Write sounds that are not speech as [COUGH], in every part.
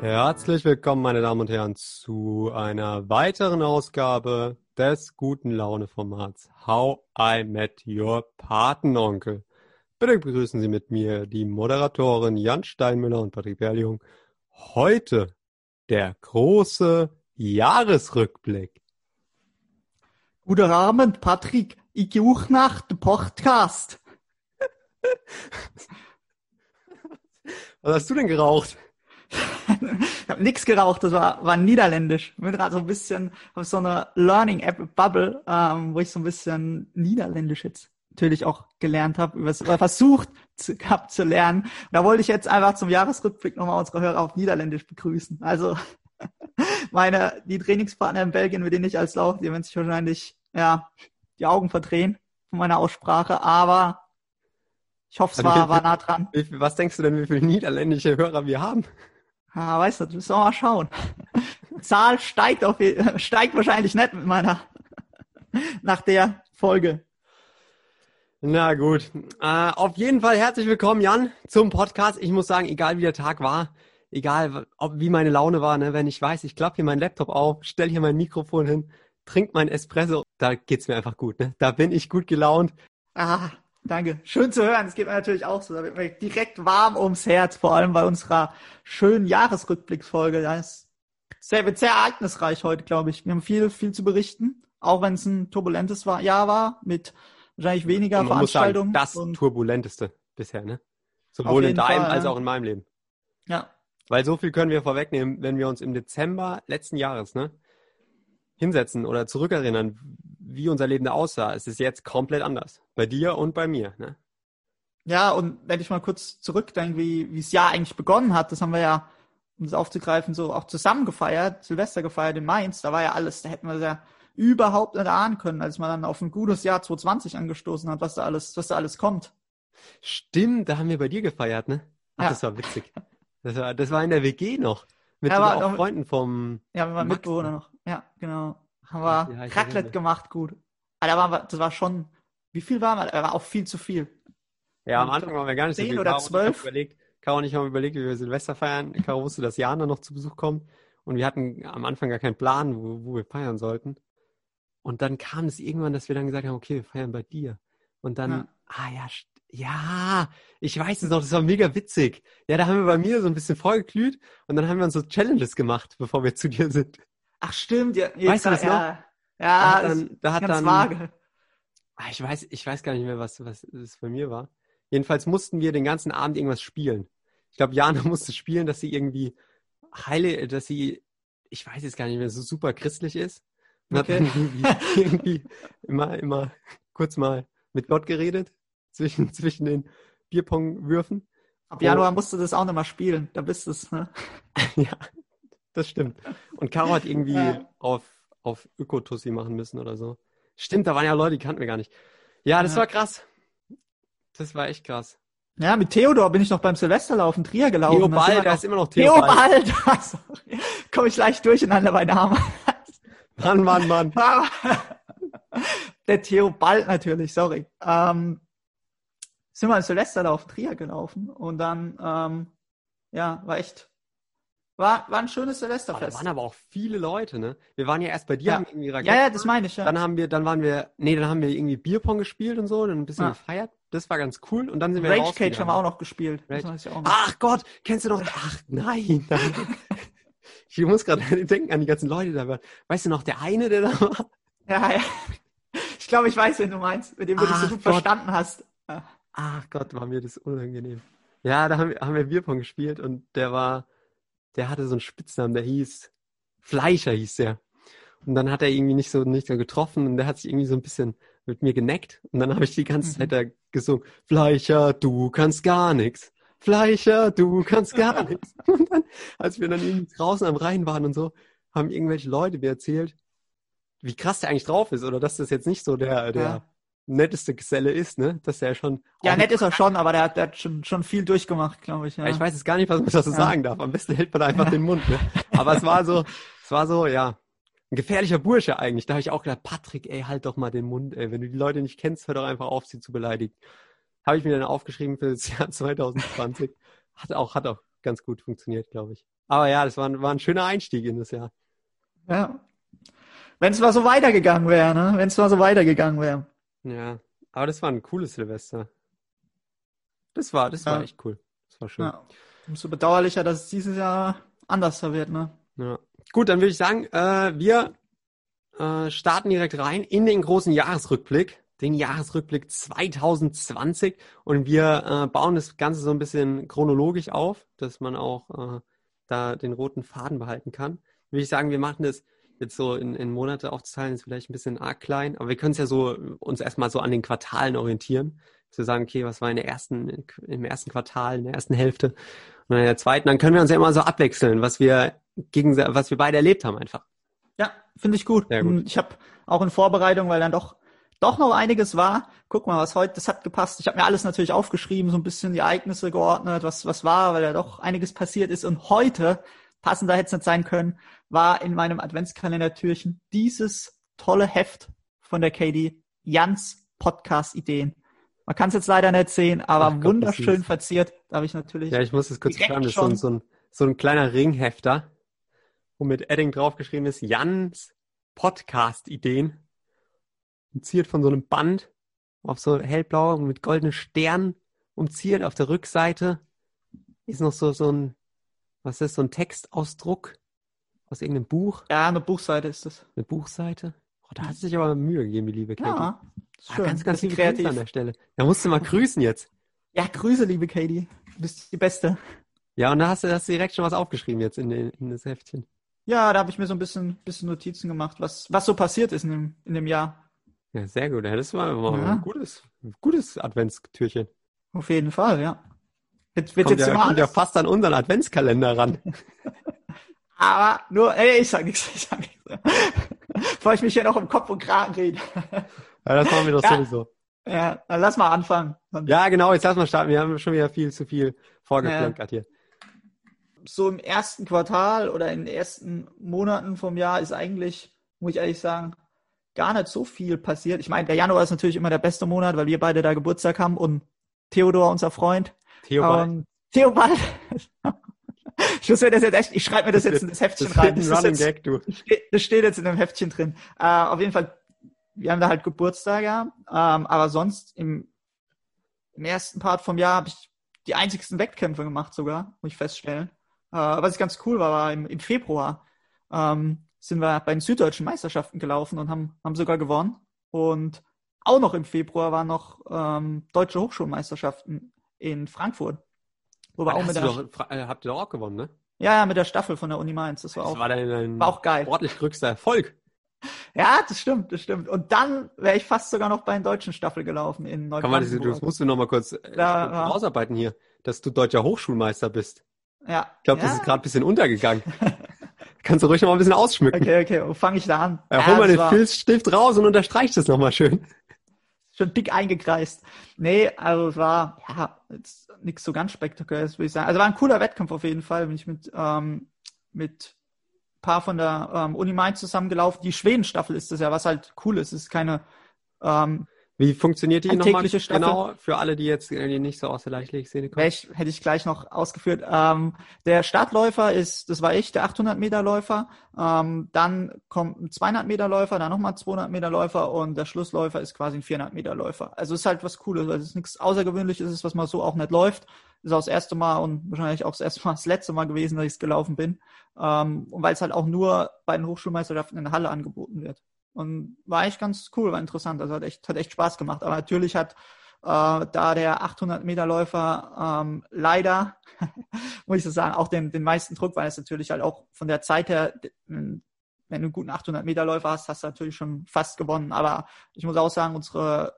Herzlich willkommen, meine Damen und Herren, zu einer weiteren Ausgabe des guten Laune-Formats How I Met Your Patenonkel. Bitte begrüßen Sie mit mir die Moderatoren Jan Steinmüller und Patrick Berljung. Heute der große Jahresrückblick. Guten Abend, Patrick. Ich auch nach dem Podcast. [LAUGHS] Was hast du denn geraucht? Ich habe nichts geraucht, das war, war niederländisch. Ich bin gerade so ein bisschen auf so einer Learning-App-Bubble, ähm, wo ich so ein bisschen niederländisch jetzt natürlich auch gelernt habe, oder versucht zu, gehabt zu lernen. Da wollte ich jetzt einfach zum Jahresrückblick nochmal unsere Hörer auf Niederländisch begrüßen. Also [LAUGHS] meine, die Trainingspartner in Belgien, mit denen ich als Lauf, die werden sich wahrscheinlich, ja, die Augen verdrehen von meiner Aussprache, aber ich hoffe, es war, war nah dran. Was denkst du denn, wie viele niederländische Hörer wir haben? Ah, weißt du, das müssen wir mal schauen. [LAUGHS] Zahl steigt auf, steigt wahrscheinlich nicht mit meiner, nach der Folge. Na gut. Äh, auf jeden Fall herzlich willkommen, Jan, zum Podcast. Ich muss sagen, egal wie der Tag war, egal ob, wie meine Laune war, ne, wenn ich weiß, ich klappe hier meinen Laptop auf, stelle hier mein Mikrofon hin, trinke mein Espresso, da geht's mir einfach gut. Ne? Da bin ich gut gelaunt. Ah, Danke. Schön zu hören. Es geht mir natürlich auch so. Da wird mir direkt warm ums Herz, vor allem bei unserer schönen Jahresrückblicksfolge. Das ist sehr, wird sehr ereignisreich heute, glaube ich. Wir haben viel, viel zu berichten. Auch wenn es ein turbulentes Jahr war, mit wahrscheinlich weniger man Veranstaltungen. Muss sagen, das turbulenteste bisher, ne? Sowohl in deinem Fall, als auch in meinem Leben. Ja. Weil so viel können wir vorwegnehmen, wenn wir uns im Dezember letzten Jahres, ne? hinsetzen oder zurückerinnern, wie unser Leben da aussah, es ist jetzt komplett anders. Bei dir und bei mir. Ne? Ja, und wenn ich mal kurz zurückdenke, wie, wie das Jahr eigentlich begonnen hat, das haben wir ja, um das aufzugreifen, so auch zusammen gefeiert, Silvester gefeiert in Mainz, da war ja alles, da hätten wir ja überhaupt nicht ahnen können, als man dann auf ein gutes Jahr 2020 angestoßen hat, was da alles, was da alles kommt. Stimmt, da haben wir bei dir gefeiert, ne? Ach, ja. das war witzig. Das war, das war in der WG noch. Mit ja, auch noch, Freunden vom. Ja, mit meinem Mitbewohner noch. Ja, genau. Haben wir ja, Raclette gemacht, gut. Aber da wir, das war schon, wie viel waren wir? Da war auch viel zu viel. Ja, am Anfang waren wir gar nicht so viel. oder zwölf. Überlegt, Caro und ich haben überlegt, wie wir Silvester feiern. Caro wusste, dass Jana noch zu Besuch kommt. Und wir hatten am Anfang gar keinen Plan, wo, wo wir feiern sollten. Und dann kam es irgendwann, dass wir dann gesagt haben, okay, wir feiern bei dir. Und dann, ja. ah ja, ja, ich weiß es noch, das war mega witzig. Ja, da haben wir bei mir so ein bisschen vorgeglüht und dann haben wir uns so Challenges gemacht, bevor wir zu dir sind. Ach stimmt, ja. Weißt du das ja, noch? Ja, da hat dann, da hat ganz dann, vage. Ah, ich weiß, ich weiß gar nicht mehr, was, was es bei mir war. Jedenfalls mussten wir den ganzen Abend irgendwas spielen. Ich glaube, Jana [LAUGHS] musste spielen, dass sie irgendwie heile, dass sie, ich weiß jetzt gar nicht mehr, so super christlich ist. Und okay. hat dann irgendwie, [LAUGHS] irgendwie immer, immer kurz mal mit Gott geredet zwischen, [LAUGHS] zwischen den Bierpong-Würfen. Ab Januar musst du das auch nochmal spielen, da bist du es, ne? ja, das stimmt. Und Caro hat irgendwie ja. auf, auf Ökotussi machen müssen oder so. Stimmt, da waren ja Leute, die kannten wir gar nicht. Ja, das ja. war krass. Das war echt krass. Ja, mit Theodor bin ich noch beim Silvesterlauf in Trier gelaufen. Theobald, da ist immer noch Theobald. Theobald, [LAUGHS] komme ich leicht durcheinander bei Namen. Mann, Mann, Mann. [LAUGHS] Der Theobald natürlich, sorry. Ähm, sind wir im Silvesterlauf Trier gelaufen und dann, ähm, ja, war echt, war, war ein schönes Silvesterfest. Da waren aber auch viele Leute, ne? Wir waren ja erst bei dir, ja. haben irgendwie Raketen. Ja, ja, das meine ich, ja. Dann haben wir, dann waren wir, nee, dann haben wir irgendwie Bierpong gespielt und so, dann ein bisschen ja. gefeiert. Das war ganz cool und dann sind wir Rage Cage haben wir auch noch gespielt. Rage. Auch noch. Ach Gott, kennst du noch? Ach nein, nein. [LAUGHS] ich muss gerade [LAUGHS] denken an die ganzen Leute die da waren. Weißt du noch, der eine, der da war? Ja, ja. Ich glaube, ich weiß, wen du meinst, mit dem du Ach, dich so gut Gott. verstanden hast. Ach Gott, war mir das unangenehm. Ja, da haben wir, haben wir Bierpong gespielt und der war, der hatte so einen Spitznamen, der hieß Fleischer hieß der. Und dann hat er irgendwie nicht so nicht so getroffen und der hat sich irgendwie so ein bisschen mit mir geneckt und dann habe ich die ganze Zeit mhm. da gesungen, Fleischer, du kannst gar nichts. Fleischer, du kannst gar [LAUGHS] nichts. Und dann, als wir dann irgendwie draußen am Rhein waren und so, haben irgendwelche Leute mir erzählt, wie krass der eigentlich drauf ist oder dass das jetzt nicht so der, der ja netteste Geselle ist, ne? Dass er schon. Ja, nett ist er [LAUGHS] schon, aber der hat, der hat schon, schon viel durchgemacht, glaube ich. Ja. ja. ich weiß jetzt gar nicht, was man dazu ja. sagen darf. Am besten hält man einfach den Mund, ne? Aber es war so, es war so, ja, ein gefährlicher Bursche eigentlich. Da habe ich auch gedacht, Patrick, ey, halt doch mal den Mund, ey. Wenn du die Leute nicht kennst, hör doch einfach auf, sie zu beleidigen. Habe ich mir dann aufgeschrieben für das Jahr [LAUGHS] 2020. Hat auch, hat auch ganz gut funktioniert, glaube ich. Aber ja, das war, war ein schöner Einstieg in das Jahr. Ja. Wenn es mal so weitergegangen wäre, ne? Wenn es mal so weitergegangen wäre. Ja, aber das war ein cooles Silvester. Das war, das war Ja. echt cool. Das war schön. Ja. Umso bedauerlicher, dass es dieses Jahr anders wird, ne? Ja. Gut, dann würde ich sagen, äh, wir äh, starten direkt rein in den großen Jahresrückblick, den Jahresrückblick 2020 und wir äh, bauen das Ganze so ein bisschen chronologisch auf, dass man auch äh, da den roten Faden behalten kann. Würde ich sagen, wir machen das jetzt so in, in Monate aufzuteilen, ist vielleicht ein bisschen arg klein, aber wir können es ja so uns erstmal so an den Quartalen orientieren, zu sagen, okay, was war in der ersten, im ersten Quartal, in der ersten Hälfte und in der zweiten, dann können wir uns ja immer so abwechseln, was wir gegen, was wir beide erlebt haben einfach. Ja, finde ich gut. Gut. Und Ich habe auch in Vorbereitung, weil dann doch doch noch einiges war. Guck mal, was heute, das hat gepasst. Ich habe mir alles natürlich aufgeschrieben, so ein bisschen die Ereignisse geordnet, was was war, weil ja doch einiges passiert ist. Und heute, passender hätte es nicht sein können, war in meinem Adventskalendertürchen dieses tolle Heft von der Katie, Jans Podcast-Ideen. Man kann es jetzt leider nicht sehen, aber Ach Gott, wunderschön süß. verziert. Da habe ich natürlich Ja, ich muss es kurz Direkt beschreiben, das ist so ein, so, ein, so ein kleiner Ringhefter, wo mit Edding draufgeschrieben ist, Jans Podcast-Ideen. Umziert von so einem Band auf so hellblau und mit goldenen Sternen umziert. Auf der Rückseite ist noch so, so ein, was ist so ein Textausdruck aus irgendeinem Buch, ja eine Buchseite ist das. eine Buchseite. Oh, da hat sie sich aber Mühe gegeben, die liebe Katie. Ja, Ah, ganz, ganz liebe Grüße an der Stelle. Da musst du mal grüßen jetzt. Ja, Grüße, liebe Katie. Du bist die Beste. Ja, und da hast du, hast du direkt schon was aufgeschrieben jetzt in, den, in das Heftchen. Ja, da habe ich mir so ein bisschen, bisschen Notizen gemacht, was, was so passiert ist in dem, in dem Jahr. Ja, sehr gut. Ja, das war, Ja. ein gutes, gutes Adventstürchen. Auf jeden Fall, ja. Wird, wird Kommt, jetzt ja, immer kommt ja fast an unseren Adventskalender ran. [LAUGHS] aber nur, ey, ich sag nichts, ich sag nichts. Bevor ich mich hier noch im Kopf und Kragen rede. Ja, das machen wir doch Ja. sowieso. Ja, dann lass mal anfangen. Ja, genau, jetzt lass mal starten. Wir haben schon wieder viel zu viel vorgeplänkert hier. so im ersten Quartal oder in den ersten Monaten vom Jahr ist eigentlich, muss ich ehrlich sagen, gar nicht so viel passiert. Ich meine, der Januar ist natürlich immer der beste Monat, weil wir beide da Geburtstag haben und Theodor, unser Freund, Theobald, Ähm, Theobald. Ich muss mir das jetzt echt, ich schreibe mir das jetzt in das Heftchen das rein. ein Das, ist jetzt, Gag, du. steht- das steht jetzt in dem Heftchen drin. Äh, auf jeden Fall, wir haben da halt Geburtstag, ja. Ähm, aber sonst im, im ersten Part vom Jahr habe ich die einzigsten Wettkämpfe gemacht sogar, muss ich feststellen. Äh, was ganz cool war, war im, im Februar ähm, sind wir bei den süddeutschen Meisterschaften gelaufen und haben, haben sogar gewonnen. Und auch noch im Februar waren noch ähm, deutsche Hochschulmeisterschaften in Frankfurt. Wo wir auch mit der, doch, äh, habt ihr doch auch gewonnen, ne? ja, ja, mit der Staffel von der Uni Mainz. Das war Das auch, war dein, dein war auch geil. sportlich größter Erfolg. Ja, das stimmt, das stimmt. Und dann wäre ich fast sogar noch bei den deutschen Staffel gelaufen in Komm mal, das, Neubrandenburg. musst du noch mal kurz äh, Ja, ja. ausarbeiten hier, dass du deutscher Hochschulmeister bist. Ja. Ich glaube, ja. das ist gerade ein bisschen untergegangen. [LAUGHS] Kannst du ruhig noch mal ein bisschen ausschmücken. Okay, okay, wo fange ich da an? Ja, hol mal das den war Filzstift raus und unterstreich das noch mal schön. Schon dick eingekreist. Nee, also es war, ja, jetzt nichts so ganz spektakuläres, würde ich sagen. Also war ein cooler Wettkampf auf jeden Fall. Bin ich mit, ähm, mit paar von der ähm, Uni Mainz zusammengelaufen. Die Schwedenstaffel ist das ja, was halt cool ist. Es ist keine, ähm, Wie funktioniert die nochmal Staffel. genau für alle, die jetzt die nicht so aus der Leichtathletik-Szene kommen? Ich, hätte ich gleich noch ausgeführt. Ähm, der Startläufer ist, das war ich, der 800 Meter Läufer. Ähm, dann kommt ein 200 Meter Läufer, dann nochmal 200 Meter Läufer und der Schlussläufer ist quasi ein 400 Meter Läufer. Also ist halt was Cooles, weil es ist nichts Außergewöhnliches, ist, was man so auch nicht läuft. Ist auch das erste Mal und wahrscheinlich auch das erste Mal [LAUGHS] das letzte Mal gewesen, dass ich es gelaufen bin. Ähm, und weil es halt auch nur bei den Hochschulmeisterschaften in der Halle angeboten wird. Und war eigentlich ganz cool, war interessant. Also hat echt, hat echt Spaß gemacht. Aber natürlich hat äh, da der 800 Meter Läufer ähm, leider, [LAUGHS] muss ich so sagen, auch den, den meisten Druck, weil es natürlich halt auch von der Zeit her, wenn du einen guten 800 Meter Läufer hast, hast du natürlich schon fast gewonnen. Aber ich muss auch sagen, unsere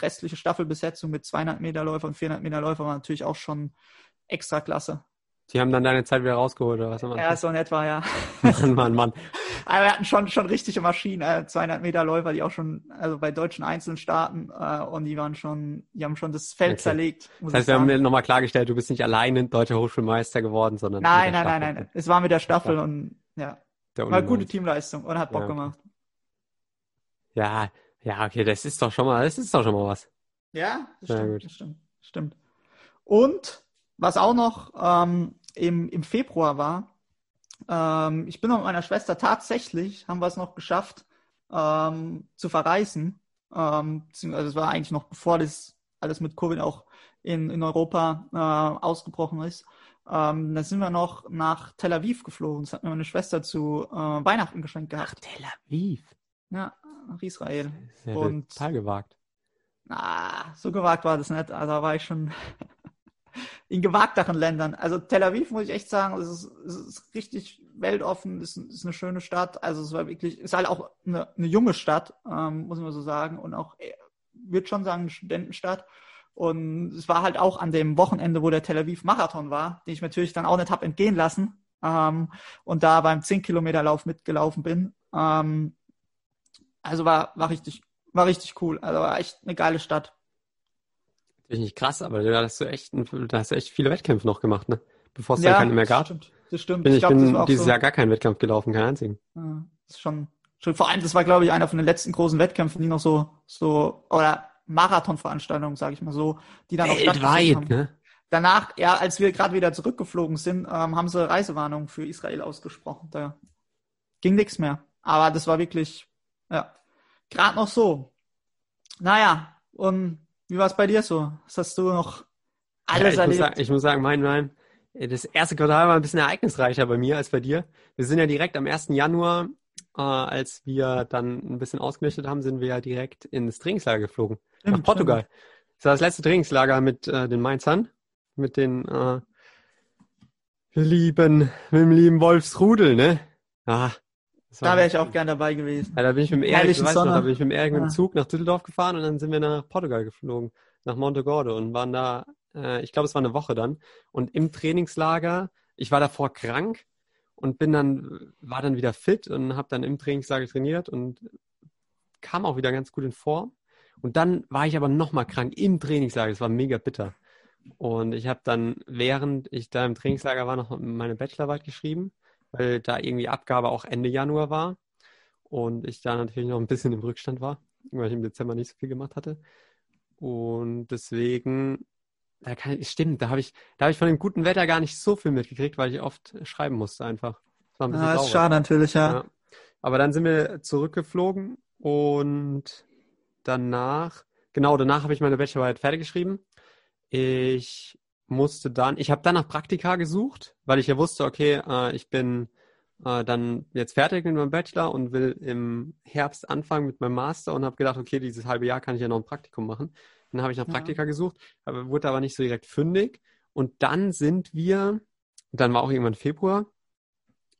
restliche Staffelbesetzung mit 200 Meter Läufer und 400 Meter Läufer war natürlich auch schon extra klasse. Die haben dann deine Zeit wieder rausgeholt, oder was? haben wir- Ja, so in etwa, ja. [LAUGHS] Mann, Mann, Mann. Aber wir hatten schon, schon richtige Maschinen, äh, 200 Meter Läufer, die auch schon, also bei deutschen Einzelnen starten, äh, und die waren schon, die haben schon das Feld Okay. zerlegt. Das heißt, wir haben nochmal klargestellt, du bist nicht alleine deutscher Hochschulmeister geworden, sondern Nein, nein, nein, Staffel nein, Es war mit der Staffel und, ja, der war gute. Teamleistung und hat Bock Ja, gemacht. Ja, ja, okay, das ist doch schon mal, das ist doch schon mal was. Ja, das stimmt, gut. das stimmt, stimmt. Und was auch noch ähm, im, im Februar war, ähm, ich bin mit meiner Schwester tatsächlich, haben wir es noch geschafft, ähm, zu verreisen. Ähm, also es war eigentlich noch bevor das alles mit Covid auch in, in Europa äh, ausgebrochen ist. Ähm, da sind wir noch nach Tel Aviv geflogen. Das hat mir meine Schwester zu äh, Weihnachten geschenkt gehabt. Ach, Tel Aviv. Ja, nach Israel. Ja Und total gewagt. Ah, so gewagt war das nicht. Also da war ich schon in gewagteren Ländern. Also Tel Aviv muss ich echt sagen, es ist, es ist richtig weltoffen, es ist, ist eine schöne Stadt. Also es war wirklich, es ist halt auch eine, eine junge Stadt, ähm, muss man so sagen, und auch, äh, würde schon sagen, eine Studentenstadt. Und es war halt auch an dem Wochenende, wo der Tel Aviv Marathon war, den ich natürlich dann auch nicht hab entgehen lassen. Ähm, und da beim 10 Kilometer Lauf mitgelaufen bin. Ähm, also war, war richtig, war richtig cool. Also war echt eine geile Stadt. Natürlich nicht krass, aber da hast du echt, da hast du echt viele Wettkämpfe noch gemacht, ne? Bevor es Ja, dann keine mehr das gab. stimmt. Das stimmt. Bin, ich glaub, das bin dieses so- Jahr gar keinen Wettkampf gelaufen, keinen einzigen. Ja, das ist schon, schon, vor allem, das war, glaube ich, einer von den letzten großen Wettkämpfen, die noch so, so, oder Marathonveranstaltungen, sage ich mal so, die dann auch stattgefunden haben. ne? Danach, ja, als wir gerade wieder zurückgeflogen sind, ähm, haben sie Reisewarnung für Israel ausgesprochen. Da ging nichts mehr. Aber das war wirklich, ja, gerade noch so. Naja, und wie war es bei dir so? Was hast du noch Ja, alles ich, muss erlebt? sagen, ich muss sagen, mein, mein, das erste Quartal war ein bisschen ereignisreicher bei mir als bei dir. Wir sind ja direkt am 1. Januar, äh, als wir dann ein bisschen ausgerichtet haben, sind wir ja direkt ins Trainingslager geflogen. nach Stimmt, Portugal. Das war das letzte Trainingslager mit äh, den Mainzern, mit den äh, lieben, mit dem lieben Wolfsrudel, ne? Ah, Da wäre ich auch gern dabei gewesen. ja, da bin ich mit dem Erik, noch, da bin ich mit dem Erik mit dem Ja. Zug nach Düsseldorf gefahren und dann sind wir nach Portugal geflogen, nach Monte Gordo und waren da, äh, ich glaube, es war eine Woche dann. Und im Trainingslager, ich war davor krank und bin dann, war dann wieder fit und habe dann im Trainingslager trainiert und kam auch wieder ganz gut in Form. Und dann war ich aber nochmal krank im Trainingslager. Es war mega bitter. Und ich habe dann, während ich da im Trainingslager war, noch meine Bachelorarbeit geschrieben, weil da irgendwie Abgabe auch Ende Januar war. Und ich da natürlich noch ein bisschen im Rückstand war, weil ich im Dezember nicht so viel gemacht hatte. Und deswegen, da kann ich, stimmt, da habe ich, da habe ich von dem guten Wetter gar nicht so viel mitgekriegt, weil ich oft schreiben musste einfach. Das ein Ah, ist schade natürlich, ja. Ja. Aber dann sind wir zurückgeflogen und danach, genau, danach habe ich meine Bachelorarbeit fertig geschrieben. Ich musste dann, ich habe dann nach Praktika gesucht, weil ich ja wusste, okay, äh, ich bin äh, dann jetzt fertig mit meinem Bachelor und will im Herbst anfangen mit meinem Master und habe gedacht, okay, dieses halbe Jahr kann ich ja noch ein Praktikum machen. Dann habe ich nach Ja. Praktika gesucht, aber wurde aber nicht so direkt fündig. Und dann sind wir, dann war auch irgendwann Februar,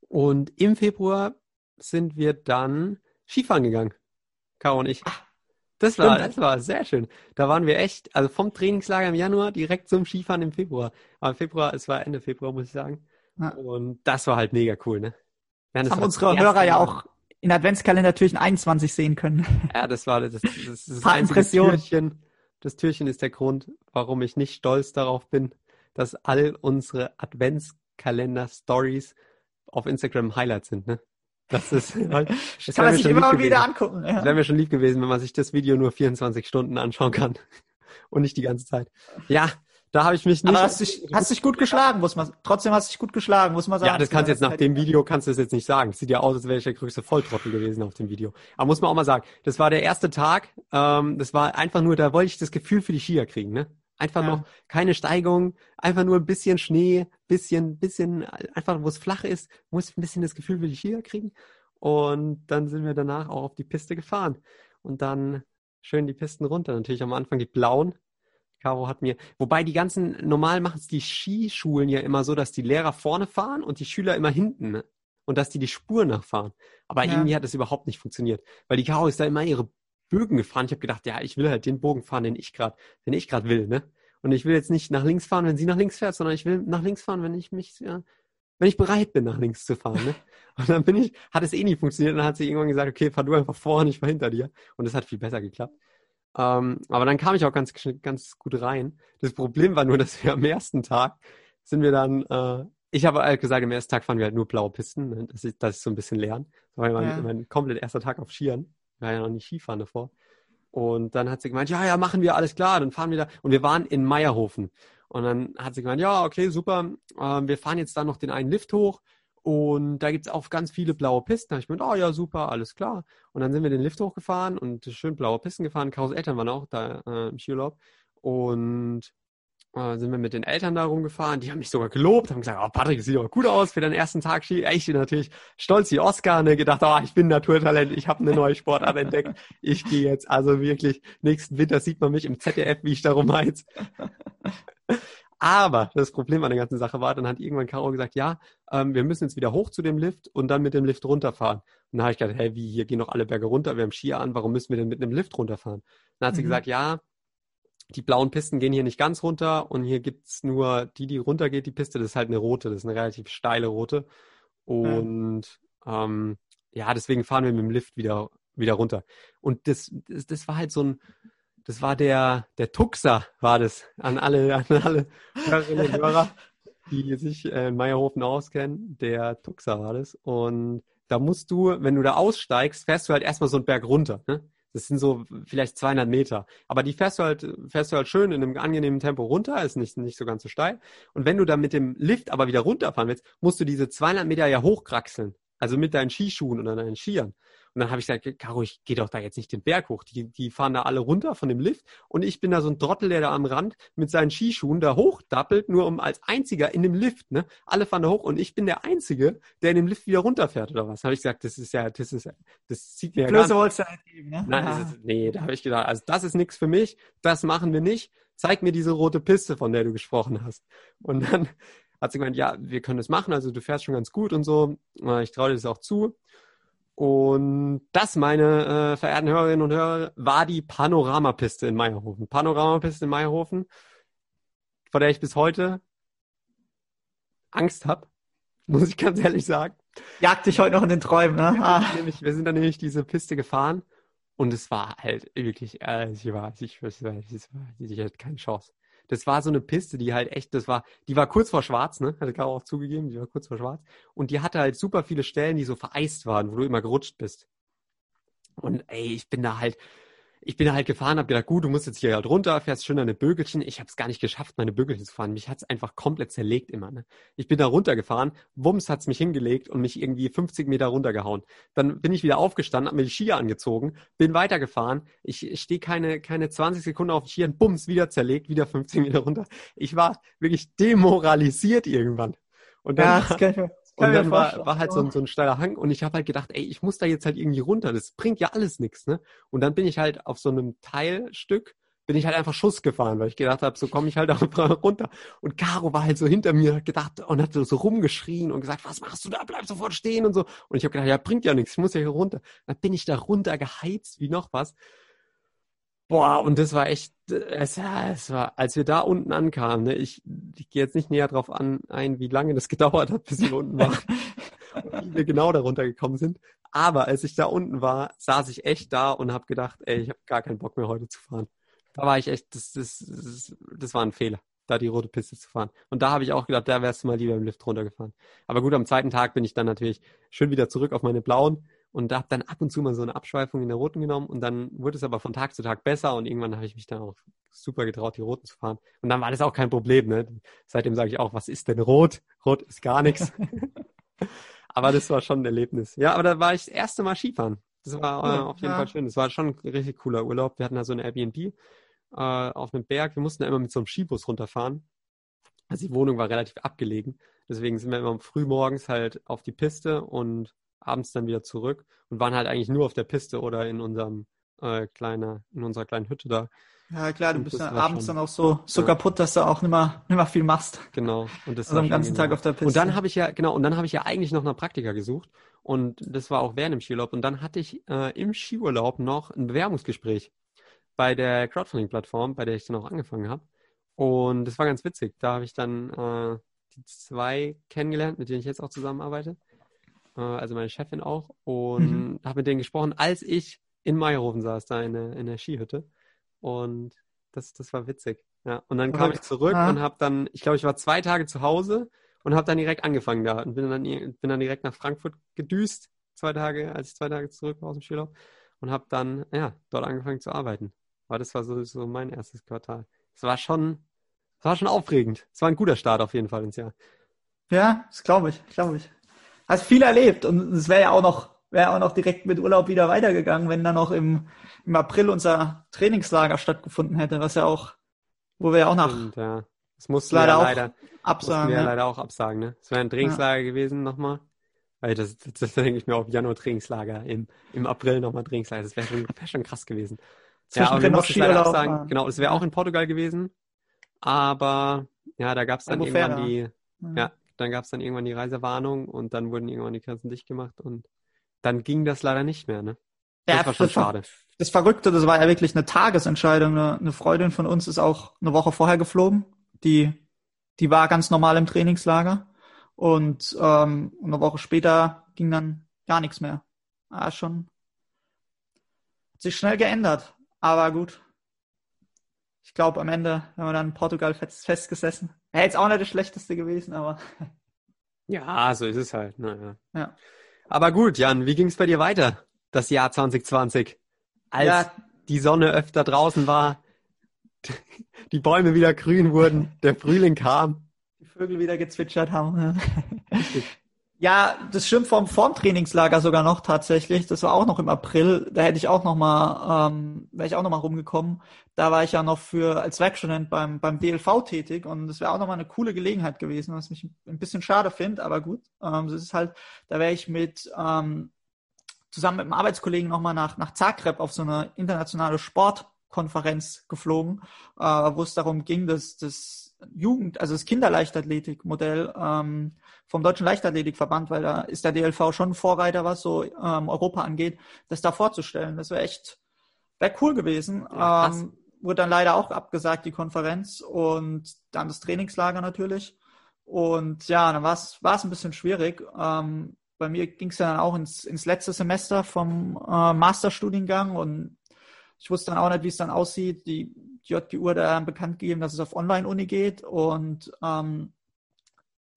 und im Februar sind wir dann Skifahren gegangen. Caro und ich. Das war, das war sehr schön. Da waren wir echt, also vom Trainingslager im Januar direkt zum Skifahren im Februar. Aber Februar, es war Ende Februar, muss ich sagen. Ja. Und das war halt mega cool, ne? Das haben war unsere Hörer ja auch in Adventskalender Türchen 21 sehen können. Ja, das war das, das, das, das einzige. Türchen. Das Türchen ist der Grund, warum ich nicht stolz darauf bin, dass all unsere Adventskalender-Stories auf Instagram Highlights sind, ne? Das ist [LAUGHS] halt, das Kann man sich immer mal wieder gewesen. angucken. Das Ja. wäre mir schon lieb gewesen, wenn man sich das Video nur 24 Stunden anschauen kann [LAUGHS] und nicht die ganze Zeit. Ja, da habe ich mich nicht. Aber hast dich, hast dich gut geschlagen, muss man, trotzdem hast dich gut geschlagen, muss man sagen. ja, das kannst du jetzt nach dem Video kannst du das jetzt nicht sagen. Sieht ja aus, als wäre ich der größte Volltrottel gewesen auf dem Video. Aber muss man auch mal sagen, das war der erste Tag. Ähm, das war einfach nur, da wollte ich das Gefühl für die Skier kriegen, ne? Einfach Ja. noch keine Steigung, einfach nur ein bisschen Schnee, bisschen, bisschen, einfach wo es flach ist, muss ich ein bisschen das Gefühl für die Skier kriegen. Und dann sind wir danach auch auf die Piste gefahren. Und dann schön die Pisten runter. Natürlich am Anfang die blauen. Caro hat mir, wobei die ganzen, normal machen es die Skischulen ja immer so, dass die Lehrer vorne fahren und die Schüler immer hinten. Ne? Und dass die die Spur nachfahren. Aber Ja. irgendwie hat das überhaupt nicht funktioniert. Weil die Caro ist da immer ihre Bögen gefahren. Ich habe gedacht, ja, ich will halt den Bogen fahren, den ich gerade, den ich gerade will, ne? Und ich will jetzt nicht nach links fahren, wenn sie nach links fährt, sondern ich will nach links fahren, wenn ich mich, ja, wenn ich bereit bin, nach links zu fahren, ne? [LAUGHS] Und dann bin ich, hat es eh nie funktioniert. Und dann hat sie irgendwann gesagt, okay, fahr du einfach vor und ich fahr hinter dir. Und das hat viel besser geklappt. Ähm, aber dann kam ich auch ganz, ganz gut rein. Das Problem war nur, dass wir am ersten Tag sind wir dann, äh, ich habe halt gesagt, am ersten Tag fahren wir halt nur blaue Pisten, ne? dass ich, dass ich so ein bisschen lernen. Das war mein, Ja. mein komplett erster Tag auf Skiern. War ja noch nie Skifahren davor. Und dann hat sie gemeint, ja, ja, machen wir, alles klar, dann fahren wir da. Und wir waren in Meierhofen. Und dann hat sie gemeint, ja, okay, super, ähm, wir fahren jetzt da noch den einen Lift hoch Und da gibt's auch ganz viele blaue Pisten. Da habe ich mir, oh ja, super, alles klar. Und dann sind wir den Lift hochgefahren und schön blaue Pisten gefahren. Karos Eltern waren auch da äh, im Skiurlaub. Und äh, sind wir mit den Eltern da rumgefahren. Die haben mich sogar gelobt, haben gesagt, oh Patrick, das sieht aber gut aus für deinen ersten Tag Ski. Ich bin natürlich stolz wie Oscar, ne, gedacht, oh, ich bin Naturtalent, ich habe eine neue Sportart entdeckt. Ich gehe jetzt also wirklich, nächsten Winter sieht man mich im ZDF, wie ich da rumheiz. Aber das Problem an der ganzen Sache war, dann hat irgendwann Caro gesagt, ja, ähm, wir müssen jetzt wieder hoch zu dem Lift und dann mit dem Lift runterfahren. Und dann habe ich gedacht, hey, wie, hier gehen doch alle Berge runter, wir haben Skier an, warum müssen wir denn mit einem Lift runterfahren? Dann hat mhm. sie gesagt, ja, die blauen Pisten gehen hier nicht ganz runter und hier gibt's nur die, die runtergeht, die Piste, das ist halt eine rote, das ist eine relativ steile rote. Und ja, ähm, ja deswegen fahren wir mit dem Lift wieder, wieder runter. Und das, das, das war halt so ein, das war der, der Tuxer, war das, an alle, an alle Hörerinnen und Hörer, die sich äh, in Meierhofen auskennen. Der Tuxer war das. Und da musst du, wenn du da aussteigst, fährst du halt erstmal so einen Berg runter. Ne? Das sind so vielleicht 200 Meter. Aber die fährst du halt, fährst du halt schön in einem angenehmen Tempo runter, ist nicht, nicht so ganz so steil. Und wenn du dann mit dem Lift aber wieder runterfahren willst, musst du diese 200 Meter ja hochkraxeln. Also mit deinen Skischuhen oder deinen Skiern. Und dann habe ich gesagt, Caro, ich gehe doch da jetzt nicht den Berg hoch. Die, die fahren da alle runter von dem Lift. Und ich bin da so ein Trottel, der da am Rand mit seinen Skischuhen da hochdappelt, nur um als einziger in dem Lift, ne? Alle fahren da hoch und ich bin der Einzige, der in dem Lift wieder runterfährt oder was. Habe ich gesagt, das ist ja, das ist, das sieht mir ja Blöße wolltest du geben, ne? Nein, ja. ist, nee, da habe ich gedacht, also das ist nichts für mich, das machen wir nicht. Zeig mir diese rote Piste, von der du gesprochen hast. Und dann hat sie gemeint, ja, wir können das machen, also du fährst schon ganz gut und so. Ich traue dir das auch zu. Und das, meine äh, verehrten Hörerinnen und Hörer, war die Panoramapiste in Meierhofen. Panoramapiste in Meierhofen, vor der ich bis heute Angst habe, [LAUGHS] muss ich ganz ehrlich sagen. Jagt dich heute noch in den Träumen, ne? Ah. Wir sind dann nämlich diese Piste gefahren und es war halt wirklich, äh, ich war, ich, ich, ich, ich, ich hatte keine Chance das war so eine Piste, die halt echt, das war, die war kurz vor Schwarz, ne? Hatte Caro auch zugegeben, die war kurz vor Schwarz. Und die hatte halt super viele Stellen, die so vereist waren, wo du immer gerutscht bist. Und ey, ich bin da halt, ich bin da halt gefahren, habe gedacht, gut, du musst jetzt hier halt runter, fährst schön deine Bögelchen. Ich habe es gar nicht geschafft, meine Bögelchen zu fahren. Mich hat's einfach komplett zerlegt immer. Ne? Ich bin da runtergefahren, Wumms hat's mich hingelegt und mich irgendwie 50 Meter runtergehauen. Dann bin ich wieder aufgestanden, habe mir die Skier angezogen, bin weitergefahren. Ich, ich stehe keine, keine 20 Sekunden auf den Skiern, bums, wieder zerlegt, wieder 50 Meter runter. Ich war wirklich demoralisiert irgendwann. Und dann, ja, das kann ich mir, und dann war, war halt so ein, so ein steiler Hang und ich habe halt gedacht, ey, ich muss da jetzt halt irgendwie runter. Das bringt ja alles nichts, ne? Und dann bin ich halt auf so einem Teilstück, bin ich halt einfach Schuss gefahren, weil ich gedacht habe, so komme ich halt [LAUGHS] auch runter. Und Caro war halt so hinter mir hat gedacht und hat so rumgeschrien und gesagt, was machst du da? Bleib sofort stehen und so. Und ich habe gedacht, ja, bringt ja nichts, ich muss ja hier runter. Dann bin ich da runter geheizt wie noch was. Boah, und das war echt, es, es war, als wir da unten ankamen, ne, ich, ich gehe jetzt nicht näher drauf an, ein, wie lange das [LAUGHS] gedauert hat, bis wir unten waren wie wir genau darunter gekommen sind. Aber als ich da unten war, saß ich echt da und habe gedacht, ey, ich habe gar keinen Bock mehr heute zu fahren. Da war ich echt, das, das, das, das war ein Fehler, da die rote Piste zu fahren. Und da habe ich auch gedacht, da wärst du mal lieber im Lift runtergefahren. Aber gut, am zweiten Tag bin ich dann natürlich schön wieder zurück auf meine blauen und habe dann ab und zu mal so eine Abschweifung in der roten genommen und dann wurde es aber von Tag zu Tag besser und irgendwann habe ich mich dann auch super getraut, die roten zu fahren. Und dann war das auch kein Problem. Ne? Seitdem sage ich auch, was ist denn rot? Rot ist gar nichts. [LAUGHS] [LAUGHS] aber das war schon ein Erlebnis. Ja, aber da war ich das erste Mal Skifahren. Das war äh, auf jeden ja. Fall schön. Das war schon ein richtig cooler Urlaub. Wir hatten da so eine Airbnb äh, auf einem Berg. Wir mussten da immer mit so einem Skibus runterfahren. Also die Wohnung war relativ abgelegen. Deswegen sind wir immer früh morgens halt auf die Piste und abends dann wieder zurück und waren halt eigentlich nur auf der Piste oder in unserem äh, kleiner, in unserer kleinen Hütte da. Ja klar, du und bist ja abends schon, dann auch so, so ja. kaputt, dass du auch nicht mehr, nicht mehr viel machst. Genau. Und das [LAUGHS] also den ganzen Tag auf der Piste. Und dann habe ich ja, genau, und dann habe ich ja eigentlich noch nach Praktika gesucht. Und das war auch während dem Skiurlaub. Und dann hatte ich äh, im Skiurlaub noch ein Bewerbungsgespräch bei der Crowdfunding-Plattform, bei der ich dann auch angefangen habe. Und das war ganz witzig. Da habe ich dann äh, die zwei kennengelernt, mit denen ich jetzt auch zusammenarbeite. Äh, also meine Chefin auch. Und mhm. habe mit denen gesprochen, als ich in Meierhofen saß, da in der, in der Skihütte. Und das, das war witzig. Ja. Und dann kam ich zurück ah. und habe dann, ich glaube, ich war zwei Tage zu Hause und habe dann direkt angefangen da und bin dann, bin dann direkt nach Frankfurt gedüst, zwei Tage, als ich zwei Tage zurück war aus dem Skiurlaub und habe dann, ja, dort angefangen zu arbeiten. Aber das war so, so mein erstes Quartal. Es war schon, es war schon aufregend. Es war ein guter Start auf jeden Fall ins Jahr. Ja, das glaube ich, glaube ich. Hast viel erlebt und es wäre ja auch noch, wäre auch noch direkt mit Urlaub wieder weitergegangen, wenn dann noch im, im April unser Trainingslager stattgefunden hätte, was ja auch, wo wir ja auch nach. Stimmt, ja. Das mussten leider wir ja leider absagen. wir leider auch absagen, ne? Es wäre ein Trainingslager ja. gewesen nochmal. Weil das, das, das denke ich mir auf Januar Trainingslager, im, im April nochmal Trainingslager. Das wäre schon, wär schon krass gewesen. Ja, aber wir mussten leider absagen. Genau, es wäre auch in Portugal gewesen. Aber ja, da gab es dann Albufera. irgendwann die, ja, dann gab es dann irgendwann die Reisewarnung und dann wurden irgendwann die Grenzen dicht gemacht und dann ging das leider nicht mehr, ne? Das ja, war schon das schade. Das Verrückte, das war ja wirklich eine Tagesentscheidung. Eine, eine Freundin von uns ist auch eine Woche vorher geflogen. Die, die war ganz normal im Trainingslager. Und ähm, eine Woche später ging dann gar nichts mehr. Ah, schon. Hat sich schnell geändert. Aber gut, ich glaube, am Ende, wenn wir dann in Portugal fest, festgesessen, wäre jetzt auch nicht das Schlechteste gewesen, aber. [LAUGHS] Ja, so ist es halt. Naja. Ja. Aber gut, Jan, wie ging es bei dir weiter, das Jahr 2020? Als ja. die Sonne öfter draußen war, [LAUGHS] die Bäume wieder grün wurden, der Frühling kam. Die Vögel wieder gezwitschert haben. Ja, das stimmt vom Formtrainingslager sogar noch tatsächlich. Das war auch noch im April. Da hätte ich auch noch mal, ähm, wäre ich auch noch mal rumgekommen. Da war ich ja noch für als Werkstudent beim beim DLV tätig und das wäre auch noch mal eine coole Gelegenheit gewesen, was mich ein bisschen schade finde, aber gut. Ähm, das ist halt, da wäre ich mit ähm, zusammen mit einem Arbeitskollegen noch mal nach nach Zagreb auf so eine internationale Sportkonferenz geflogen, äh, wo es darum ging, dass das Jugend, also das Kinderleichtathletikmodell ähm, vom Deutschen Leichtathletikverband, weil da ist der DLV schon Vorreiter, was so ähm, Europa angeht, das da vorzustellen. Das wäre echt, wäre cool gewesen. Ja, ähm, wurde dann leider auch abgesagt, die Konferenz und dann das Trainingslager natürlich. Und ja, dann war es ein bisschen schwierig. Ähm, bei mir ging es ja dann auch ins, ins letzte Semester vom äh, Masterstudiengang und ich wusste dann auch nicht, wie es dann aussieht. Die, die JGU hat dann bekannt gegeben, dass es auf Online-Uni geht und ähm,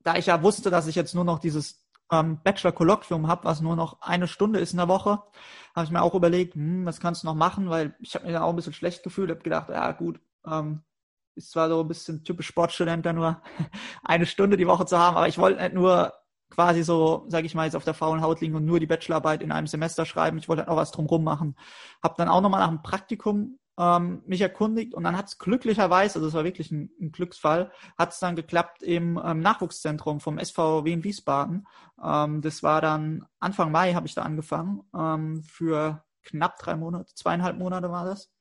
da ich ja wusste, dass ich jetzt nur noch dieses ähm, Bachelor-Kolloquium habe, was nur noch eine Stunde ist in der Woche, habe ich mir auch überlegt, hm, was kannst du noch machen, weil ich habe mir dann auch ein bisschen schlecht gefühlt, habe gedacht, ja gut, ähm, ist zwar so ein bisschen typisch Sportstudent, da nur [LAUGHS] eine Stunde die Woche zu haben, aber ich wollte nicht nur quasi so, sage ich mal, jetzt auf der faulen Haut liegen und nur die Bachelorarbeit in einem Semester schreiben. Ich wollte halt auch was drumherum machen. Habe dann auch nochmal nach einem Praktikum ähm, mich erkundigt und dann hat es glücklicherweise, also es war wirklich ein, ein Glücksfall, hat es dann geklappt im ähm, Nachwuchszentrum vom SVW in Wiesbaden. Ähm, das war dann Anfang Mai habe ich da angefangen, ähm, für knapp drei Monate, zweieinhalb Monate war das.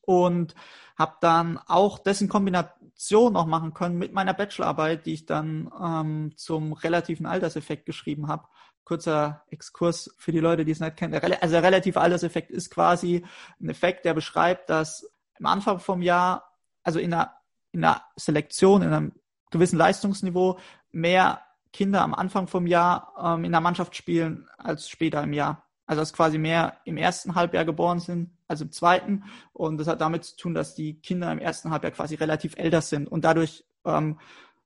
Und habe dann auch dessen Kombination noch machen können mit meiner Bachelorarbeit, die ich dann ähm, zum relativen Alterseffekt geschrieben habe kurzer Exkurs für die Leute, die es nicht kennen. Also der relative Alterseffekt ist quasi ein Effekt, der beschreibt, dass am Anfang vom Jahr, also in einer, in einer Selektion, in einem gewissen Leistungsniveau, mehr Kinder am Anfang vom Jahr ähm, in der Mannschaft spielen als später im Jahr. Also dass quasi mehr im ersten Halbjahr geboren sind als im zweiten. Und das hat damit zu tun, dass die Kinder im ersten Halbjahr quasi relativ älter sind und dadurch ähm,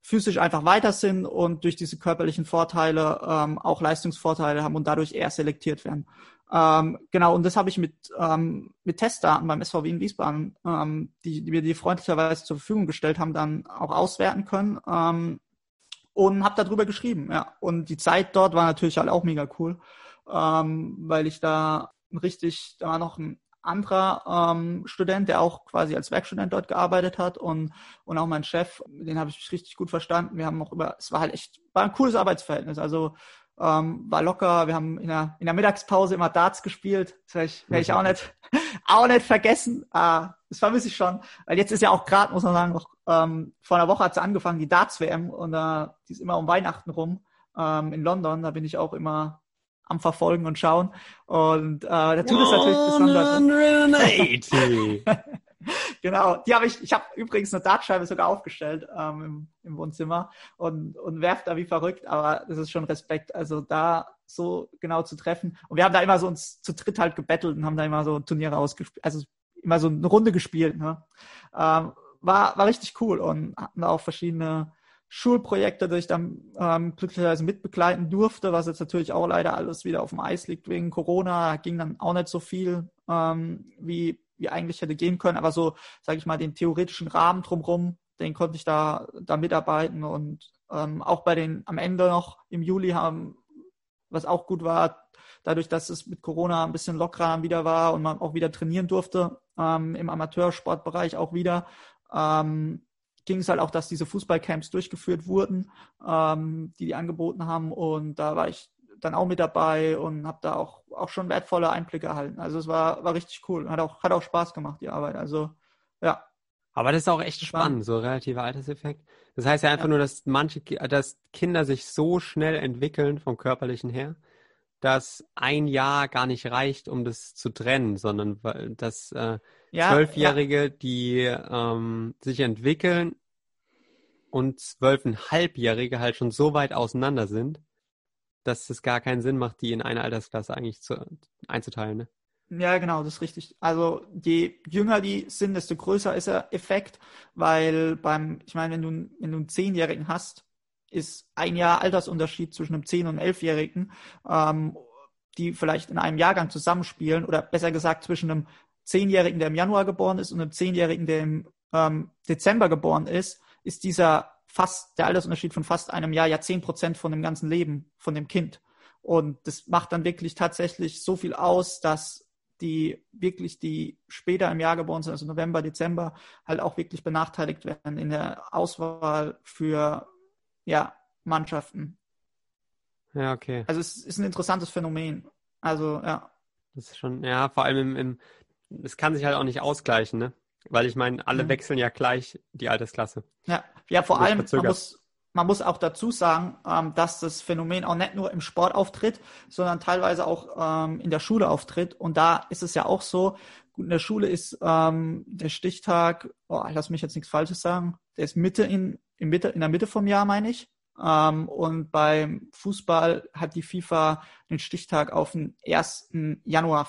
physisch einfach weiter sind und durch diese körperlichen Vorteile ähm, auch Leistungsvorteile haben und dadurch eher selektiert werden. Ähm, genau, und das habe ich mit, ähm, mit Testdaten beim SVW in Wiesbaden, ähm, die, die mir die freundlicherweise zur Verfügung gestellt haben, dann auch auswerten können ähm, und habe darüber geschrieben. Ja, und die Zeit dort war natürlich halt auch mega cool, ähm, weil ich da richtig, da war noch ein anderer ähm, Student, der auch quasi als Werkstudent dort gearbeitet hat und, und auch mein Chef, den habe ich richtig gut verstanden. Wir haben noch über, es war halt echt, war ein cooles Arbeitsverhältnis. Also ähm, war locker, wir haben in der, in der Mittagspause immer Darts gespielt. Das werde ich, werd ich auch nicht, [LAUGHS] auch nicht vergessen. Ah, das vermisse ich schon. Weil jetzt ist ja auch gerade, muss man sagen, noch ähm, vor einer Woche hat es angefangen, die Darts-WM und äh, die ist immer um Weihnachten rum ähm, in London. Da bin ich auch immer am Verfolgen und Schauen. Und äh, da tut es natürlich besonders. [LAUGHS] genau, die habe ich, ich habe übrigens eine Dartscheibe sogar aufgestellt ähm, im, im Wohnzimmer und, und werft da wie verrückt, aber das ist schon Respekt. Also da so genau zu treffen. Und wir haben da immer so uns zu dritt halt gebettelt und haben da immer so Turniere ausgespielt, also immer so eine Runde gespielt. Ne? Ähm, war, war richtig cool und hatten da auch verschiedene Schulprojekte, die ich dann ähm, glücklicherweise mitbegleiten durfte, was jetzt natürlich auch leider alles wieder auf dem Eis liegt wegen Corona. Ging dann auch nicht so viel, ähm, wie, wie eigentlich hätte gehen können. Aber so, sage ich mal, den theoretischen Rahmen drumherum, den konnte ich da, da mitarbeiten. Und ähm, auch bei den, am Ende noch im Juli haben, was auch gut war, dadurch, dass es mit Corona ein bisschen lockerer wieder war und man auch wieder trainieren durfte, ähm, im Amateursportbereich auch wieder, ähm, ging es halt auch, dass diese Fußballcamps durchgeführt wurden, ähm, die die angeboten haben und da war ich dann auch mit dabei und habe da auch, auch schon wertvolle Einblicke erhalten. Also es war, war richtig cool. Hat auch, hat auch Spaß gemacht, die Arbeit. Also ja. Aber das ist auch echt spannend, so relativer Alterseffekt. Das heißt ja einfach ja. nur, dass manche, dass Kinder sich so schnell entwickeln vom körperlichen her, dass ein Jahr gar nicht reicht, um das zu trennen, sondern dass äh, Zwölfjährige, ja, die ähm, sich entwickeln und zwölfeinhalbjährige halt schon so weit auseinander sind, dass es gar keinen Sinn macht, die in eine Altersklasse eigentlich zu, einzuteilen. Ne? Ja, genau, das ist richtig. Also je jünger die sind, desto größer ist der Effekt, weil beim, ich meine, wenn du, wenn du einen Zehnjährigen hast, ist ein Jahr Altersunterschied zwischen einem Zehn- und Elfjährigen, ähm, die vielleicht in einem Jahrgang zusammenspielen, oder besser gesagt zwischen einem Zehnjährigen, der im Januar geboren ist, und einem Zehnjährigen, der im ähm, Dezember geboren ist, ist dieser fast, der Altersunterschied von fast einem Jahr, ja zehn Prozent von dem ganzen Leben von dem Kind. Und das macht dann wirklich tatsächlich so viel aus, dass die wirklich, die später im Jahr geboren sind, also November, Dezember, halt auch wirklich benachteiligt werden in der Auswahl für ja, Mannschaften. Ja, okay. Also es ist ein interessantes Phänomen. Also, ja. Das ist schon, ja, vor allem im, im es kann sich halt auch nicht ausgleichen, ne? Weil ich meine, alle mhm. wechseln ja gleich die Altersklasse. Ja, ja vor allem, man muss, man muss auch dazu sagen, ähm, dass das Phänomen auch nicht nur im Sport auftritt, sondern teilweise auch ähm, in der Schule auftritt. Und da ist es ja auch so, gut, in der Schule ist ähm, der Stichtag, oh, lass mich jetzt nichts Falsches sagen, der ist Mitte in, in, Mitte, in der Mitte vom Jahr, meine ich. Ähm, und beim Fußball hat die FIFA den Stichtag auf den 1. Januar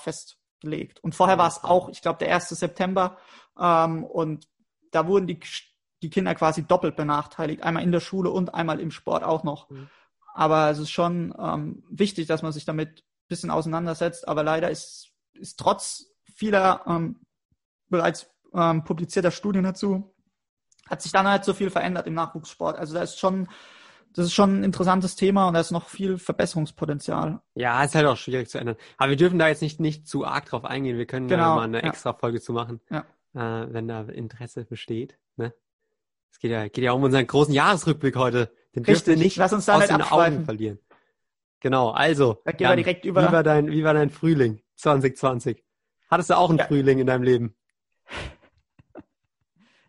festgelegt. Und vorher war es auch, ich glaube, der 1. September. Ähm, und da wurden die die Kinder quasi doppelt benachteiligt, einmal in der Schule und einmal im Sport auch noch. Mhm. Aber es ist schon ähm, wichtig, dass man sich damit ein bisschen auseinandersetzt. Aber leider ist, ist trotz vieler ähm, bereits ähm, publizierter Studien dazu, hat sich da noch nicht so viel verändert im Nachwuchssport. Also da ist schon, das ist schon ein interessantes Thema und da ist noch viel Verbesserungspotenzial. Ja, ist halt auch schwierig zu ändern. Aber wir dürfen da jetzt nicht, nicht zu arg drauf eingehen. Wir können genau, da mal eine ja. extra Folge zu machen, ja. äh, wenn da Interesse besteht. Ne? Es geht ja, geht ja um unseren großen Jahresrückblick heute. Den Richtig, wir nicht lass uns da aus den Augen verlieren. Genau, also. Da gehen Jan, wir direkt über. Wie war, dein, wie war dein Frühling 2020? Hattest du auch einen ja. Frühling in deinem Leben?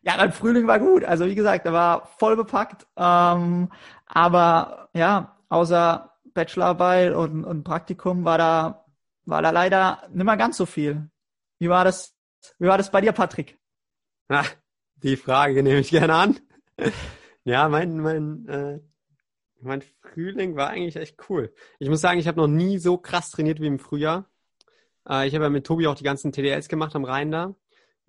Ja, mein Frühling war gut. Also wie gesagt, er war voll bepackt. Ähm, aber ja, außer Bachelorarbeit und, und Praktikum war da, war da leider nicht mehr ganz so viel. Wie war das, wie war das bei dir, Patrick? Ach, die Frage nehme ich gerne an. ja, mein, mein, äh, mein Frühling war eigentlich echt cool. Ich muss sagen, ich habe noch nie so krass trainiert wie im Frühjahr. Äh, ich habe ja mit Tobi auch die ganzen TDLs gemacht am Rhein da.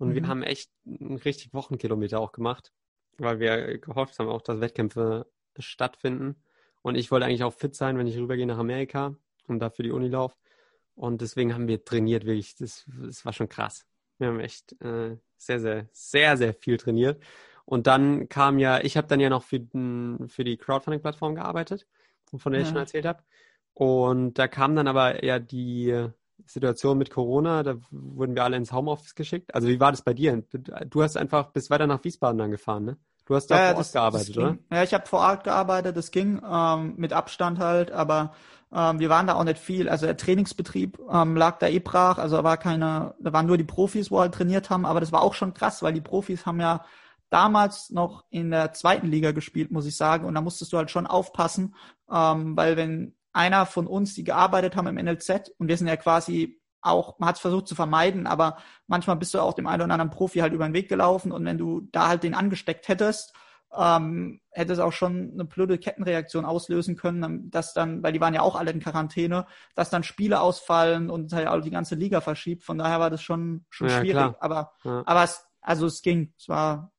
Und mhm. wir haben echt einen richtig Wochenkilometer auch gemacht, weil wir gehofft haben auch, dass Wettkämpfe stattfinden. Und ich wollte eigentlich auch fit sein, wenn ich rübergehe nach Amerika und dafür die Uni laufe. Und deswegen haben wir trainiert, wirklich. Das, das war schon krass. Wir haben echt äh, sehr, sehr, sehr, sehr viel trainiert. Und dann kam ja, ich habe dann ja noch für, für die Crowdfunding-Plattform gearbeitet, von der ja. ich schon erzählt habe. Und da kam dann aber ja die Situation mit Corona, da wurden wir alle ins Homeoffice geschickt. Also wie war das bei dir? Du hast einfach bis weiter nach Wiesbaden dann gefahren, ne? Du hast da ja, vor Ort das, gearbeitet, das oder? Ja, ich habe vor Ort gearbeitet, das ging ähm, mit Abstand halt, aber ähm, wir waren da auch nicht viel. Also der Trainingsbetrieb ähm, lag da eh brach. Also da war keine, da waren nur die Profis, wo halt trainiert haben. Aber das war auch schon krass, weil die Profis haben ja damals noch in der zweiten Liga gespielt, muss ich sagen. Und da musstest du halt schon aufpassen, ähm, weil wenn einer von uns, die gearbeitet haben im NLZ, und wir sind ja quasi auch, man hat es versucht zu vermeiden, aber manchmal bist du auch dem einen oder anderen Profi halt über den Weg gelaufen und wenn du da halt den angesteckt hättest, ähm, hätte es auch schon eine blöde Kettenreaktion auslösen können, dass dann, weil die waren ja auch alle in Quarantäne, dass dann Spiele ausfallen und halt auch die ganze Liga verschiebt. Von daher war das schon, schon ja, schwierig. Klar. Aber, ja. aber es, also es ging. Es war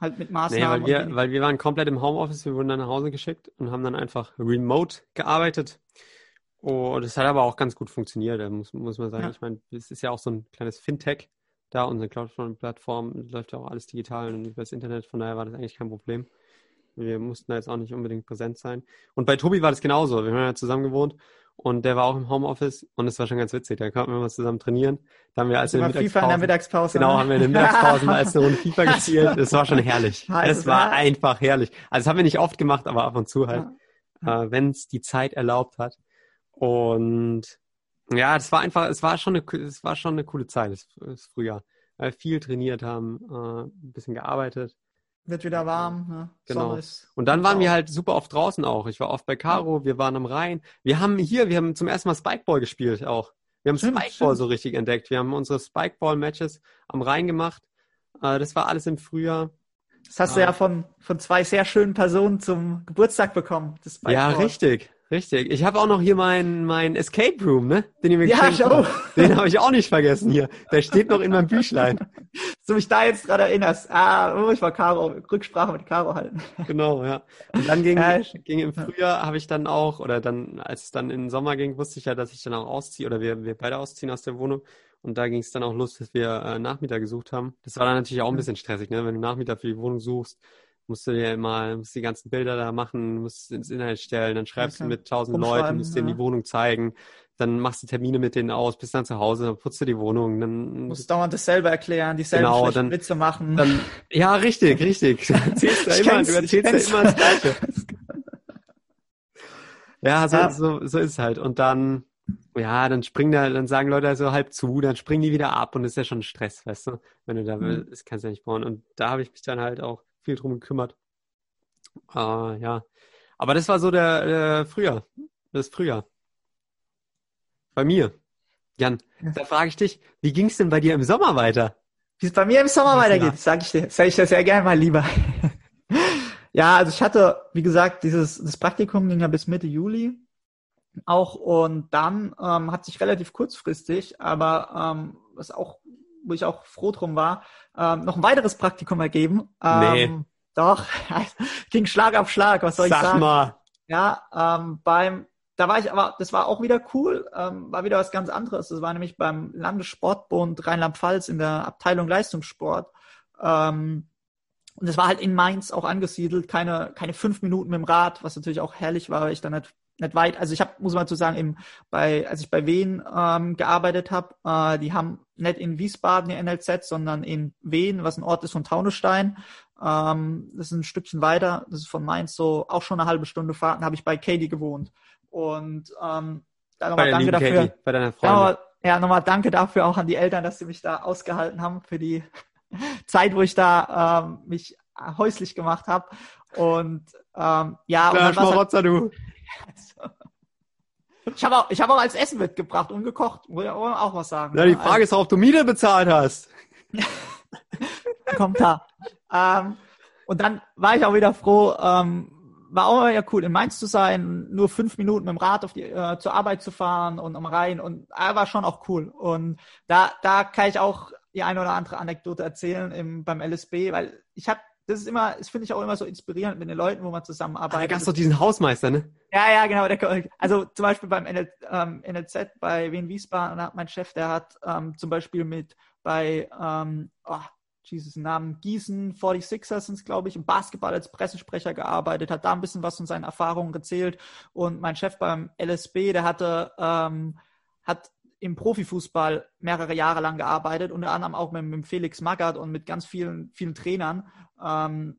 halt mit Maßnahmen. Nee, weil wir, weil wir waren komplett im Homeoffice, wir wurden dann nach Hause geschickt und haben dann einfach remote gearbeitet. Oh, das hat aber auch ganz gut funktioniert, muss, muss man sagen. Ja. Ich meine, es ist ja auch so ein kleines Fintech da, unsere Cloud-Plattform läuft ja auch alles digital und über das Internet, von daher war das eigentlich kein Problem. Wir mussten da jetzt auch nicht unbedingt präsent sein. Und bei Tobi war das genauso. Wir haben ja zusammen gewohnt und der war auch im Homeoffice und es war schon ganz witzig. Da konnten wir mal zusammen trainieren. Da haben wir als Also in der FIFA in der Mittagspause, Mittagspause. genau, ne? haben wir in den Mittagspausen als eine Runde FIFA [LAUGHS] gespielt. Es war schon herrlich. Es war ne? einfach herrlich. Also das haben wir nicht oft gemacht, aber ab und zu halt, Ja. äh, wenn es die Zeit erlaubt hat. Und ja, es war einfach, es war schon eine, es war schon eine coole Zeit, das, das Frühjahr. Weil wir viel trainiert haben, äh, ein bisschen gearbeitet. Wird wieder warm. Ne? Genau. Sonne ist Und dann waren wir halt super oft draußen auch. Ich war oft bei Caro, wir waren am Rhein. Wir haben hier, wir haben zum ersten Mal Spikeball gespielt auch. Wir haben Stimmt, Spikeball stimmt. so richtig entdeckt. Wir haben unsere Spikeball-Matches am Rhein gemacht. Äh, das war alles im Frühjahr. Das hast du Ah. ja von, von zwei sehr schönen Personen zum Geburtstag bekommen. Das Ja, richtig, richtig. Ich habe auch noch hier meinen mein Escape Room, ne? Den ihr mir Ja, geschenkt ich auch. habt. Den habe ich auch nicht vergessen hier. Der steht noch in meinem [LAUGHS] Büchlein. Du mich da jetzt dran erinnerst. Ah, oh, ich war Caro, Rücksprache mit Caro halten. [LAUGHS] Genau, ja. Und dann ging, Ja, ging im Frühjahr, habe ich dann auch, oder dann, als es dann in den Sommer ging, wusste ich ja, dass ich dann auch ausziehe, oder wir, wir beide ausziehen aus der Wohnung. Und da ging es dann auch los, dass wir äh, Nachmieter gesucht haben. Das war dann natürlich auch ein bisschen stressig, ne? Wenn du Nachmieter für die Wohnung suchst, musst du dir immer, musst die ganzen Bilder da machen, musst ins Internet stellen, dann schreibst du mit tausend Leuten, musst denen ja. die Wohnung zeigen, dann machst du Termine mit denen aus, bist dann zu Hause, dann putzt du die Wohnung, dann musst dauernd dasselbe erklären, dieselben Genau, dann- Witze machen. dann, ja, richtig, richtig. [LAUGHS] Du erzählst da Ich immer, kenn's, du ich erzählst kenn's. da immer das Gleiche. [LAUGHS] Ja, so, Ja. so, so ist es halt. Und dann, ja, dann springen da, dann sagen Leute so halb zu, dann springen die wieder ab und das ist ja schon Stress, weißt du? Wenn du da, Mhm. das kannst du ja nicht bauen. Und da habe ich mich dann halt auch viel drum gekümmert. Äh, ja. Aber das war so der, der Frühjahr. Das Frühjahr. Bei mir. Jan, Ja. da frage ich dich, wie ging es denn bei dir im Sommer weiter? Wie es bei mir im Sommer weitergeht, sage ich dir, sage ich dir sehr gerne mal lieber. [LAUGHS] ja, also ich hatte, wie gesagt, dieses das Praktikum ging ja bis Mitte Juli auch und dann ähm, hat sich relativ kurzfristig, aber ähm, was auch, wo ich auch froh drum war, ähm, noch ein weiteres Praktikum ergeben. Ähm, Nee. Doch, [LAUGHS] ging Schlag auf Schlag, was soll ich Sag sagen? mal. Ja, ähm, beim, da war ich aber, das war auch wieder cool, ähm, war wieder was ganz anderes. Das war nämlich beim Landessportbund Rheinland-Pfalz in der Abteilung Leistungssport. Ähm, und das war halt in Mainz auch angesiedelt, keine, keine fünf Minuten mit dem Rad, was natürlich auch herrlich war, weil ich dann nicht, nicht weit, also ich habe, muss man zu sagen, im, bei, als ich bei Wien ähm, gearbeitet habe, äh, die haben nicht in Wiesbaden ihr NLZ, sondern in Wien, was ein Ort ist von Taunusstein. Ähm, das ist ein Stückchen weiter, das ist von Mainz so auch schon eine halbe Stunde Fahrt, da habe ich bei Katie gewohnt. Und ähm, da nochmal danke dafür. Katie, bei deiner Ja, Freundin. nochmal, ja, nochmal danke dafür auch an die Eltern, dass sie mich da ausgehalten haben für die [LAUGHS] Zeit, wo ich da ähm, mich häuslich gemacht habe. Und ähm, ja, und Kleiner dann halt, Schmarotzer, du. ich habe auch, ich hab auch als Essen mitgebracht und gekocht, muss ich auch was sagen. Ja, die ne? Frage ist auch, ob du Miete bezahlt hast. [LAUGHS] kommt da. ähm, und dann war ich auch wieder froh, ähm, war auch ja cool, in Mainz zu sein, nur fünf Minuten mit dem Rad auf die, äh, zur Arbeit zu fahren und am Rhein und äh, war schon auch cool. Und da, da kann ich auch die eine oder andere Anekdote erzählen im, beim LSB, weil ich habe, das ist immer, das finde ich auch immer so inspirierend mit den Leuten, wo man Aber da zusammenarbeitet. gab es doch diesen Hausmeister, ne? Ja, ja, genau. Der, also zum Beispiel beim NL, ähm, NLZ bei Wien Wiesbaden hat mein Chef, der hat ähm, zum Beispiel mit bei ähm, oh, Jesus Namen Gießen 46ers sind glaube ich, im Basketball als Pressesprecher gearbeitet, hat da ein bisschen was von seinen Erfahrungen erzählt. Und mein Chef beim LSB, der hatte ähm, hat im Profifußball mehrere Jahre lang gearbeitet, unter anderem auch mit, mit Felix Magath und mit ganz vielen, vielen Trainern. Ähm,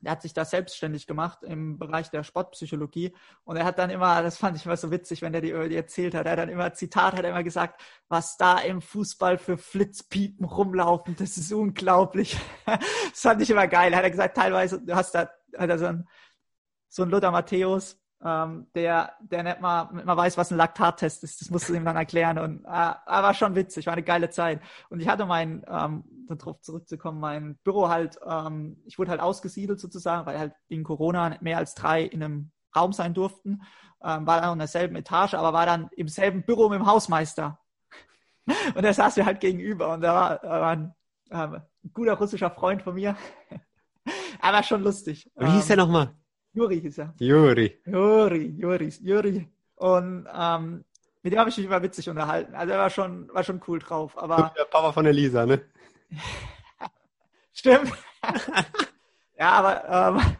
der hat sich da selbstständig gemacht im Bereich der Sportpsychologie und er hat dann immer, das fand ich immer so witzig, wenn der die, die erzählt hat, er hat dann immer, Zitat, hat er immer gesagt, was da im Fußball für Flitzpiepen rumlaufen, das ist unglaublich. [LAUGHS] Das fand ich immer geil. Hat er gesagt, teilweise, du hast da, hat er so ein, so ein Luther Matthäus, ähm, der, der nicht mal, nicht mal weiß, was ein Laktattest ist. Das musst du ihm dann erklären. Und äh, war schon witzig, war eine geile Zeit. Und ich hatte mein, ähm, darauf zurückzukommen, mein Büro halt, ähm, ich wurde halt ausgesiedelt sozusagen, weil halt wegen Corona mehr als drei in einem Raum sein durften. Ähm, war dann in derselben Etage, aber war dann im selben Büro mit dem Hausmeister. [LAUGHS] Und der saß mir halt gegenüber und da war, da war ein, ähm, ein guter russischer Freund von mir. [LAUGHS] aber schon lustig. Wie hieß der Ähm, nochmal? Juri hieß er. Juri. Juri, Juri, Juri. Und ähm, mit dem habe ich mich immer witzig unterhalten. Also er war schon, war schon cool drauf. Aber Der Papa von der Lisa, ne? [LAUGHS] stimmt. [LAUGHS] ja, aber ähm,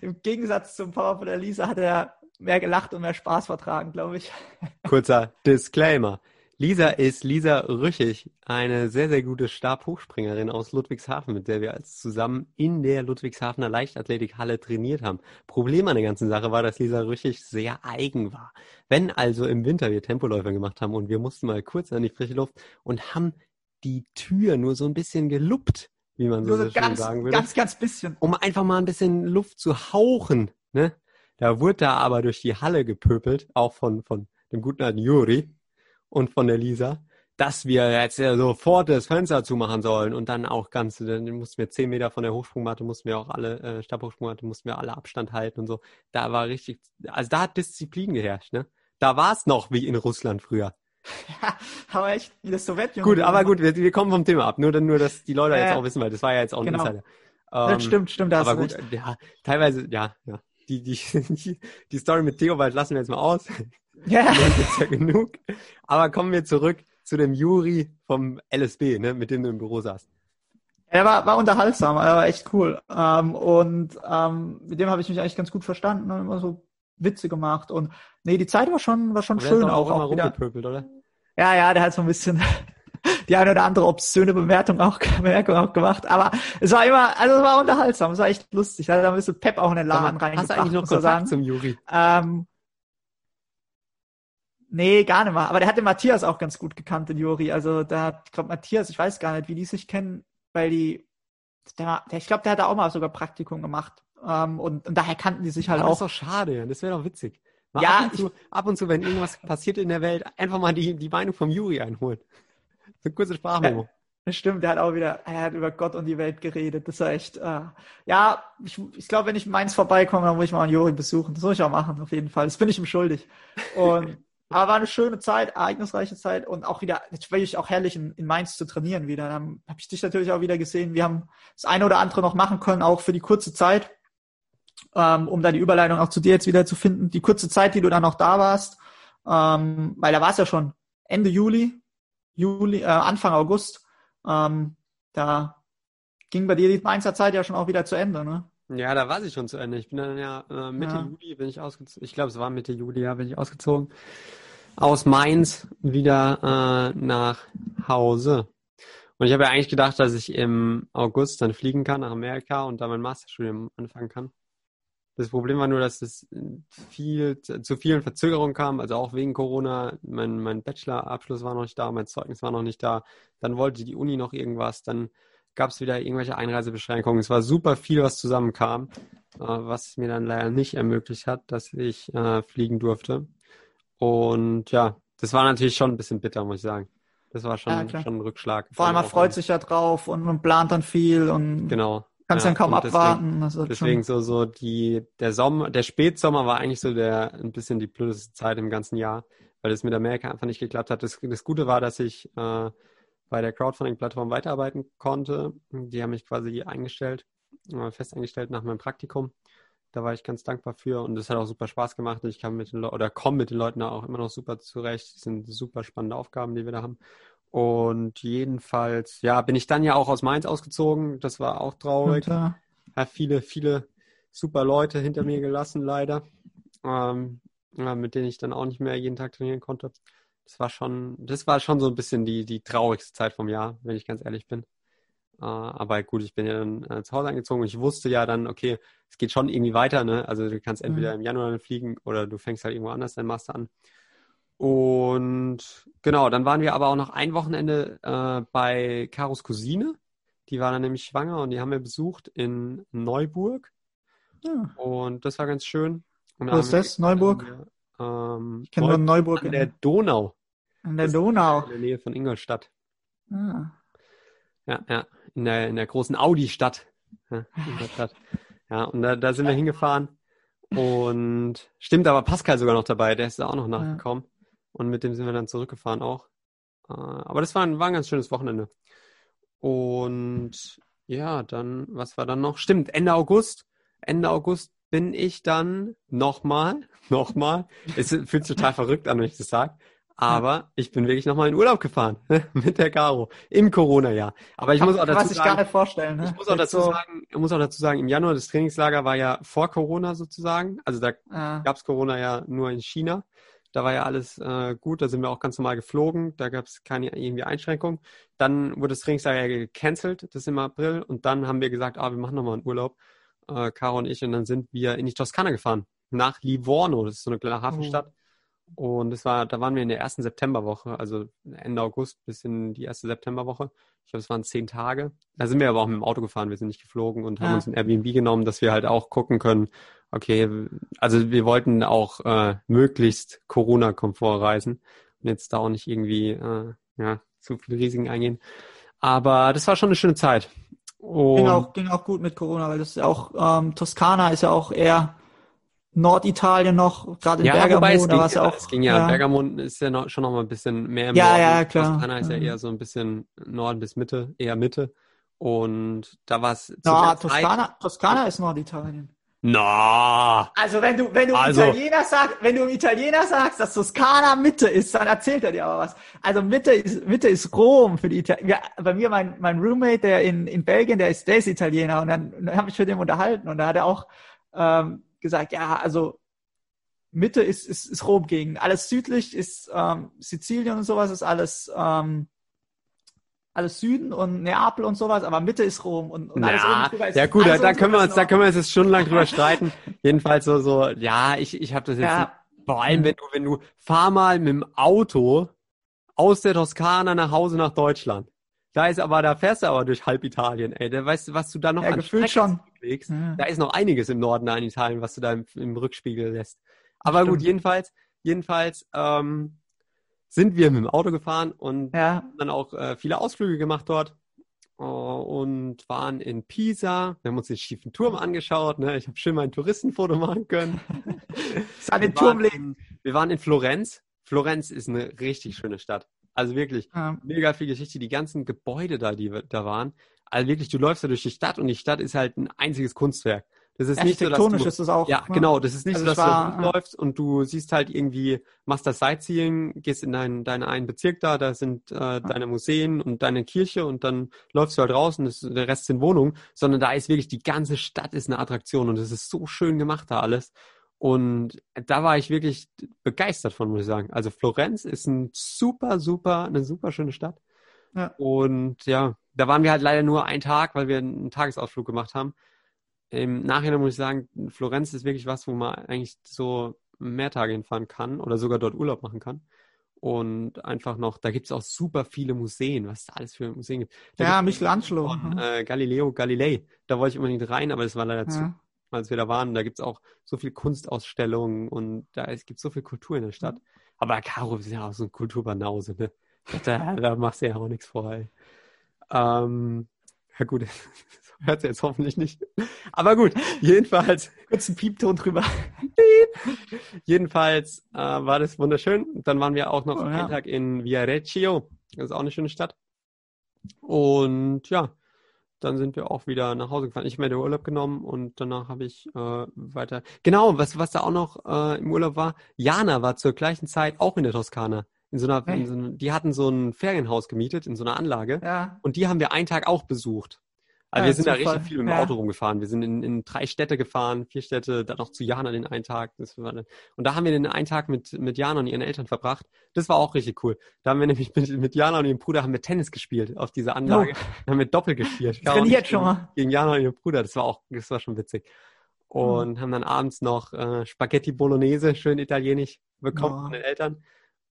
im Gegensatz zum Papa von der Lisa hat er mehr gelacht und mehr Spaß vertragen, glaube ich. Kurzer Disclaimer. Lisa ist Lisa Rüchig, eine sehr, sehr gute Stabhochspringerin aus Ludwigshafen, mit der wir als zusammen in der Ludwigshafener Leichtathletikhalle trainiert haben. Problem an der ganzen Sache war, dass Lisa Rüchig sehr eigen war. Wenn also im Winter wir Tempoläufer gemacht haben und wir mussten mal kurz an die frische Luft und haben die Tür nur so ein bisschen geluppt, wie man so, so schön ganz, sagen würde, ganz, ganz bisschen. um einfach mal ein bisschen Luft zu hauchen. Ne? Da wurde da aber durch die Halle gepöbelt, auch von, von dem guten alten Juri und von der Lisa, dass wir jetzt sofort das Fenster zumachen sollen und dann auch ganz, dann mussten wir zehn Meter von der Hochsprungmatte, mussten wir auch alle, äh, Stabhochsprungmatte, mussten wir alle Abstand halten und so. Da war richtig, also da hat Disziplin geherrscht, ne? Da war es noch wie in Russland früher. Ja, aber echt, wie das Sowjetunion. Gut, aber gut, wir, wir kommen vom Thema ab. Nur, nur dass die Leute Ja, jetzt auch wissen, weil das war ja jetzt auch ein Genau. Insider. Das Ähm, stimmt, stimmt, da aber gut, recht. ja, teilweise, ja, ja. Die, die, [LAUGHS] die, die Story mit Theobald lassen wir jetzt mal aus. Ja, [LAUGHS] ist ja genug. Aber kommen wir zurück zu dem Juri vom LSB, ne, mit dem du im Büro saßt. er war, war unterhaltsam, er war echt cool. Ähm, und ähm, mit dem habe ich mich eigentlich ganz gut verstanden und immer so Witze gemacht. Und nee, die Zeit war schon, war schon schön auch, immer auch wieder. oder? Ja, ja, der hat so ein bisschen [LAUGHS] die eine oder andere obszöne Bemerkung auch, [LAUGHS] Bemerkung auch gemacht. Aber es war immer, also es war unterhaltsam, es war echt lustig. Da hat er ein bisschen Pep auch in den Laden reingebracht, Hast du eigentlich noch Kontakt sagen. zum Juri? Ähm, nee, gar nicht mal. Aber der hat den Matthias auch ganz gut gekannt, den Juri. Also da hat, ich glaube, Matthias, ich weiß gar nicht, wie die sich kennen, weil die, der, der, ich glaube, der hat da auch mal sogar Praktikum gemacht. Ähm, und, und daher kannten die sich halt Aber das ist auch. doch schade, das wäre doch witzig. Mal Ja, ab, und zu, ab und zu, wenn irgendwas passiert in der Welt, einfach mal die, die Meinung vom Juri einholen. So eine kurze Sprachmemo. Das stimmt, der hat auch wieder, er hat über Gott und die Welt geredet. Das war echt, äh, ja, ich, ich glaube, wenn ich in Mainz vorbeikomme, dann muss ich mal einen Juri besuchen. Das muss ich auch machen, auf jeden Fall. Das bin ich ihm schuldig. Und, aber war eine schöne Zeit, ereignisreiche Zeit und auch wieder, natürlich auch herrlich in, in Mainz zu trainieren wieder. Dann habe ich dich natürlich auch wieder gesehen. Wir haben das eine oder andere noch machen können, auch für die kurze Zeit, ähm, um da die Überleitung auch zu dir jetzt wieder zu finden. Die kurze Zeit, die du dann noch da warst, ähm, weil da war es ja schon Ende Juli, Juli, äh, Anfang August. Ähm, da ging bei dir die Mainzer Zeit ja schon auch wieder zu Ende, ne? Ja, da war sie schon zu Ende. Ich bin dann ja äh, Mitte Ja. Juli bin ich ausgezogen. Ich glaube, es war Mitte Juli, ja, bin ich ausgezogen. Aus Mainz wieder äh, nach Hause. Und ich habe ja eigentlich gedacht, dass ich im August dann fliegen kann nach Amerika und da mein Masterstudium anfangen kann. Das Problem war nur, dass es viel zu vielen Verzögerungen kam, also auch wegen Corona. Mein, mein Bachelorabschluss war noch nicht da, mein Zeugnis war noch nicht da. Dann wollte die Uni noch irgendwas, dann gab es wieder irgendwelche Einreisebeschränkungen. Es war super viel, was zusammenkam, äh, was mir dann leider nicht ermöglicht hat, dass ich äh, fliegen durfte. Und ja, das war natürlich schon ein bisschen bitter, muss ich sagen. Das war schon, Ja, schon ein Rückschlag. Vor allem man freut sich ja drauf und man plant dann viel und Genau. kannst Ja, dann kaum deswegen- abwarten. Deswegen schon, so, so die, der Sommer, der Spätsommer war eigentlich so der, ein bisschen die blödeste Zeit im ganzen Jahr, weil es mit Amerika einfach nicht geklappt hat. Das, das Gute war, dass ich äh, bei der Crowdfunding-Plattform weiterarbeiten konnte. Die haben mich quasi eingestellt, äh, fest eingestellt nach meinem Praktikum. Da war ich ganz dankbar für und es hat auch super Spaß gemacht. Ich kann mit den Leuten oder komme mit den Leuten auch immer noch super zurecht. Das sind super spannende Aufgaben, die wir da haben. Und jedenfalls, ja, bin ich dann ja auch aus Mainz ausgezogen. Das war auch traurig habe viele, viele super Leute hinter mir gelassen, leider, ähm, ja, mit denen ich dann auch nicht mehr jeden Tag trainieren konnte. Das war schon, das war schon so ein bisschen die, die traurigste Zeit vom Jahr, wenn ich ganz ehrlich bin. Äh, aber gut, ich bin ja dann äh, zu Hause angezogen und ich wusste ja dann, okay, es geht schon irgendwie weiter, ne? Also du kannst entweder Mhm. im Januar dann fliegen oder du fängst halt irgendwo anders dein Master an. Und genau, dann waren wir aber auch noch ein Wochenende äh, bei Karos Cousine. Die war dann nämlich schwanger und die haben wir besucht in Neuburg. ja. Und das war ganz schön. Und Wo ist das? Neuburg? Ähm, Ich kenne nur Neu- Neuburg an der in, Donau, an der Donau. in der Nähe von Ingolstadt. Ah. Ja, ja, in der, in der großen Audi-Stadt. Ja, Ingolstadt. Ja, und da, da sind wir hingefahren. Und stimmt, aber Pascal sogar noch dabei, der ist da auch noch nachgekommen. Und mit dem sind wir dann zurückgefahren auch. Äh, Aber das war ein, war ein ganz schönes Wochenende. Und ja, dann, was war dann noch? Stimmt, Ende August. Ende August bin ich dann nochmal, [LAUGHS] nochmal. Es fühlt sich total verrückt an, wenn ich das sage. Aber ich bin wirklich nochmal in Urlaub gefahren [LAUGHS] mit der Caro im Corona-Jahr. Aber ich Kann, muss auch dazu sagen, vorstellen. Ne? ich muss auch Jetzt dazu so, sagen, ich muss auch dazu sagen, im Januar das Trainingslager war ja vor Corona sozusagen. Also da äh, gab es Corona ja nur in China. Da war ja alles äh, gut, da sind wir auch ganz normal geflogen, da gab es keine irgendwie Einschränkungen. Dann wurde das Trainingslager ja gecancelt, das im April, und dann haben wir gesagt, ah, wir machen nochmal einen Urlaub, äh, Caro und ich, und dann sind wir in die Toskana gefahren, nach Livorno, das ist so eine kleine Hafenstadt. Und das war, da waren wir in der ersten Septemberwoche, also Ende August bis in die erste Septemberwoche. Ich glaube, es waren zehn Tage. Da sind wir aber auch mit dem Auto gefahren, wir sind nicht geflogen und haben Ja. uns ein Airbnb genommen, dass wir halt auch gucken können, okay, also wir wollten auch äh, möglichst Corona-Komfort reisen und jetzt da auch nicht irgendwie äh, ja, zu viele Risiken eingehen. Aber das war schon eine schöne Zeit. Und ging, auch, ging auch gut mit Corona, weil das ist ja auch, ähm, Toskana ist ja auch eher Norditalien noch, gerade in ja, Bergamo, wobei es da war es ja auch. es ging ja, Bergamo ist ja noch, schon noch mal ein bisschen mehr im Ja, Norden. ja, klar. Toskana ist ja eher so ein bisschen Norden bis Mitte, eher Mitte. Und da war es Zeit- Toskana, Toskana ist Norditalien. Na, Also wenn du, wenn du Also- Italiener sagst, wenn du Italiener sagst, dass Toskana Mitte ist, dann erzählt er dir aber was. Also Mitte ist, Mitte ist Rom für die Italiener. Ja, bei mir, mein, mein Roommate, der in, in Belgien, der ist, der ist Italiener und dann, dann habe ich mit dem unterhalten und da hat er auch ähm, gesagt, ja, also Mitte ist, ist, ist Rom gegen. Alles südlich ist ähm, Sizilien und sowas, ist alles, ähm, alles Süden und Neapel und sowas, aber Mitte ist Rom und, und alles drüber ist ja gut, da, können wir uns, da können wir uns jetzt stundenlang drüber [LAUGHS] streiten. Jedenfalls so, so, ja, ich, ich habe das jetzt, Ja. vor allem wenn du, wenn du, fahr mal mit dem Auto aus der Toskana nach Hause nach Deutschland. Da ist aber, da fährst du aber durch halb Italien, ey. Da weißt du, was du da noch Ja, an gefühlt schon. Ja. Da ist noch einiges im Norden da in Italien, was du da im, im Rückspiegel lässt. Aber Stimmt. gut, jedenfalls, jedenfalls ähm, sind wir mit dem Auto gefahren und Ja, haben dann auch äh, viele Ausflüge gemacht dort äh, und waren in Pisa. Wir haben uns den schiefen Turm angeschaut. Ne? Ich habe schön mein Touristenfoto machen können. [LAUGHS] Wir waren in- Wir waren in Florenz. Florenz ist eine richtig schöne Stadt. Also wirklich Ja. mega viel Geschichte. Die ganzen Gebäude da, die da waren. Also wirklich, du läufst da durch die Stadt und die Stadt ist halt ein einziges Kunstwerk. Das ist nicht so, dass du, ist es auch. ja, ne? genau. Das ist nicht Also so, dass war- du rumläufst und du siehst halt irgendwie, machst das Sightseeing, gehst in deinen, deinen einen Bezirk da, da sind äh, deine Museen und deine Kirche und dann läufst du halt raus und das, der Rest sind Wohnungen, sondern da ist wirklich die ganze Stadt ist eine Attraktion und es ist so schön gemacht da alles. Und da war ich wirklich begeistert von, muss ich sagen. Also Florenz ist ein super, super, eine super schöne Stadt. Ja. Und ja, da waren wir halt leider nur einen Tag, weil wir einen Tagesausflug gemacht haben. Im Nachhinein muss ich sagen, Florenz ist wirklich was, wo man eigentlich so mehr Tage hinfahren kann oder sogar dort Urlaub machen kann. Und einfach noch, da gibt es auch super viele Museen, was es da alles für Museen gibt. Da Ja, gibt's Michelangelo. Von mhm. äh, Galileo Galilei. Da wollte ich unbedingt rein, aber das war leider zu, ja. als wir da waren. Da gibt es auch so viel Kunstausstellungen und da es gibt so viel Kultur in der Stadt. Aber Caro ist ja auch so ein Kulturbanause, ne? Da, da machst du ja auch nichts vor, ey. Ähm, ja gut, das [LAUGHS] hört sie jetzt hoffentlich nicht. Aber gut, jedenfalls, Kurz einen Piepton drüber. [LAUGHS] jedenfalls äh, war das wunderschön. Dann waren wir auch noch Oh, ja. einen Tag in Viareggio. Das ist auch eine schöne Stadt. Und ja, dann sind wir auch wieder nach Hause gefahren. Ich habe mir den Urlaub genommen und danach habe ich äh, weiter. Genau, was, was da auch noch äh, im Urlaub war, Jana war zur gleichen Zeit auch in der Toskana. In so einer, in so einer, die hatten so ein Ferienhaus gemietet in so einer Anlage. Ja. Und die haben wir einen Tag auch besucht. Also Ja, wir sind da Zufall. richtig viel mit dem Ja. Auto rumgefahren. Wir sind in, in drei Städte gefahren, vier Städte, dann noch zu Jana den einen Tag. Dann, und da haben wir den einen Tag mit, mit Jana und ihren Eltern verbracht. Das war auch richtig cool. Da haben wir nämlich mit, mit Jana und ihrem Bruder haben wir Tennis gespielt auf dieser Anlage. Da haben wir Doppel gespielt. Ich Oh. Trainiert schon gegen- mal. Gegen Jana und ihren Bruder. Das war auch, das war schon witzig. Und haben dann abends noch äh, Spaghetti Bolognese, schön italienisch, bekommen Ja. von den Eltern.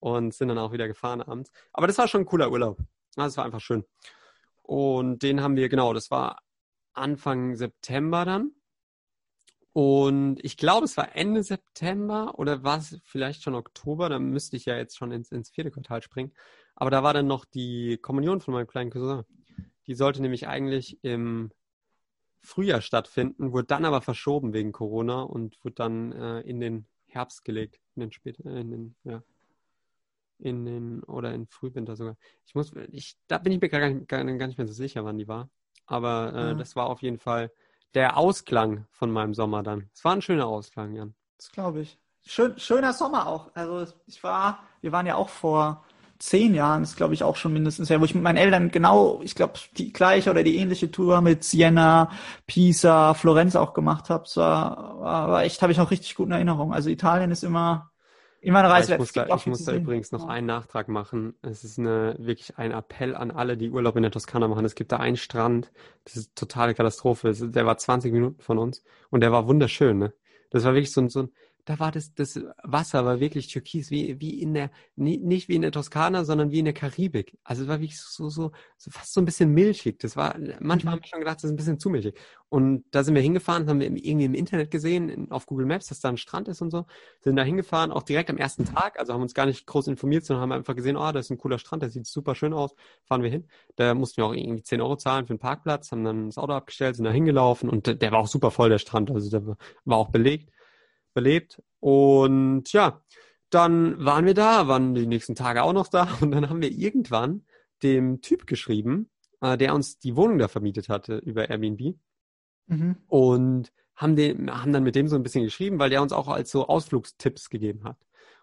Und sind dann auch wieder gefahren abends. Aber das war schon ein cooler Urlaub. Das war einfach schön. Und den haben wir, genau, das war Anfang September dann. Und ich glaube, es war Ende September oder war es vielleicht schon Oktober, da müsste ich ja jetzt schon ins, ins vierte Quartal springen. Aber da war dann noch die Kommunion von meinem kleinen Cousin. Die sollte nämlich eigentlich im Frühjahr stattfinden, wurde dann aber verschoben wegen Corona und wurde dann äh, in den Herbst gelegt, in den späten, in den, ja, in den, oder in Frühwinter sogar. Ich muss, ich, da bin ich mir gar nicht, gar, gar nicht mehr so sicher, wann die war. Aber äh, Ja. das war auf jeden Fall der Ausklang von meinem Sommer dann. Es war ein schöner Ausklang, Jan. Das glaube ich. schön, schöner Sommer auch. Also ich war, wir waren ja auch vor zehn Jahren, ist glaube ich auch schon mindestens her, wo ich mit meinen Eltern genau, ich glaube, die gleiche oder die ähnliche Tour mit Siena, Pisa, Florenz auch gemacht habe. Es war, war, war echt, habe ich noch richtig gute Erinnerungen. Also Italien ist immer immer eine Reise. Ich muss, da, ich muss da übrigens noch einen Nachtrag machen. Es ist eine, wirklich ein Appell an alle, die Urlaub in der Toskana machen. Es gibt da einen Strand, das ist totale Katastrophe. Der war 20 Minuten von uns und der war wunderschön. Ne? Das war wirklich so ein, so ein da war das, das Wasser war wirklich türkis, wie, wie in der, nicht wie in der Toskana, sondern wie in der Karibik. Also es war wirklich so, so, so fast so ein bisschen milchig. Das war, manchmal haben wir schon gedacht, das ist ein bisschen zu milchig. Und da sind wir hingefahren, haben wir irgendwie im Internet gesehen, auf Google Maps, dass da ein Strand ist und so. Sind da hingefahren, auch direkt am ersten Tag, also haben uns gar nicht groß informiert, sondern haben einfach gesehen, oh, das ist ein cooler Strand, der sieht super schön aus. Fahren wir hin. Da mussten wir auch irgendwie 10 Euro zahlen für den Parkplatz, haben dann das Auto abgestellt, sind da hingelaufen und der war auch super voll, der Strand. Also der war auch belegt belebt. Und ja, dann waren wir da, waren die nächsten Tage auch noch da [LAUGHS] und dann haben wir irgendwann dem Typ geschrieben, äh, der uns die Wohnung da vermietet hatte über Airbnb. Mhm. Und haben, den, haben dann mit dem so ein bisschen geschrieben, weil der uns auch als so Ausflugstipps gegeben hat.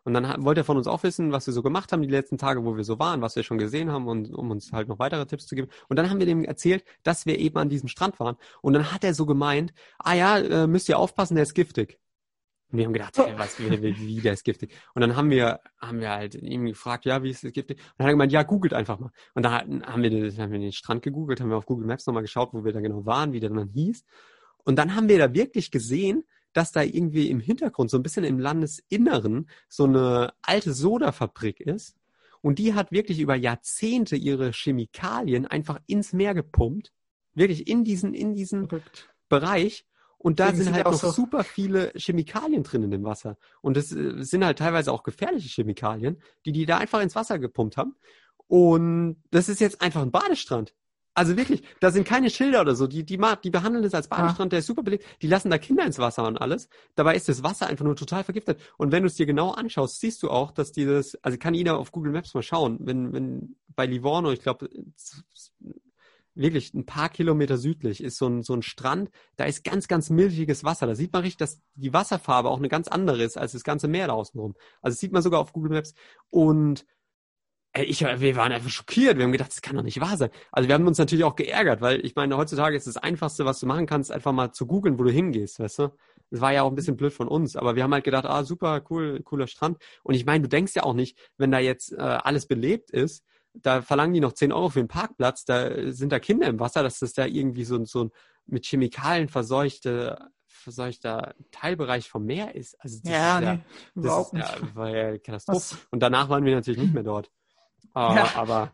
Und dann wollte er von uns auch wissen, was wir so gemacht haben die letzten Tage, wo wir so waren, was wir schon gesehen haben und um uns halt noch weitere Tipps zu geben. Und dann haben wir dem erzählt, dass wir eben an diesem Strand waren. Und dann hat er so gemeint, ah ja, äh, müsst ihr aufpassen, der ist giftig. Und wir haben gedacht, hey, was, wie, wie, der ist giftig. Und dann haben wir, haben wir halt ihm gefragt, ja, wie ist das giftig? Und dann hat er gemeint, ja, googelt einfach mal. Und dann haben wir, den, haben wir den Strand gegoogelt, haben wir auf Google Maps nochmal geschaut, wo wir da genau waren, wie der dann hieß. Und dann haben wir da wirklich gesehen, dass da irgendwie im Hintergrund, so ein bisschen im Landesinneren, so eine alte Sodafabrik ist. Und die hat wirklich über Jahrzehnte ihre Chemikalien einfach ins Meer gepumpt. Wirklich in diesen, in diesen Bereich. Und da sind halt noch so super viele Chemikalien drin in dem Wasser. Und das äh, sind halt teilweise auch gefährliche Chemikalien, die die da einfach ins Wasser gepumpt haben. Und das ist jetzt einfach ein Badestrand. Also wirklich, da sind keine Schilder oder so. Die, die, die behandeln das als Badestrand, der ist super belegt. Die lassen da Kinder ins Wasser und alles. Dabei ist das Wasser einfach nur total vergiftet. Und wenn du es dir genau anschaust, siehst du auch, dass dieses, also kann jeder auf Google Maps mal schauen, wenn, wenn bei Livorno, ich glaube, wirklich ein paar Kilometer südlich ist so ein, so ein Strand, da ist ganz, ganz milchiges Wasser. Da sieht man richtig, dass die Wasserfarbe auch eine ganz andere ist als das ganze Meer da außenrum. Also das sieht man sogar auf Google Maps. Und ich, wir waren einfach schockiert. Wir haben gedacht, das kann doch nicht wahr sein. Also wir haben uns natürlich auch geärgert, weil ich meine, heutzutage ist das Einfachste, was du machen kannst, einfach mal zu googeln, wo du hingehst, weißt du? Das war ja auch ein bisschen blöd von uns, aber wir haben halt gedacht, ah, super, cool, cooler Strand. Und ich meine, du denkst ja auch nicht, wenn da jetzt äh, alles belebt ist, da verlangen die noch 10 Euro für den Parkplatz, da sind da Kinder im Wasser, dass das da irgendwie so, so ein mit Chemikalien verseuchte, verseuchter Teilbereich vom Meer ist. Also das ja, ist ja, nee, das überhaupt ist, nicht. Ja, war ja Katastrophe. Was? Und danach waren wir natürlich nicht mehr dort. Uh, [LAUGHS] ja. Aber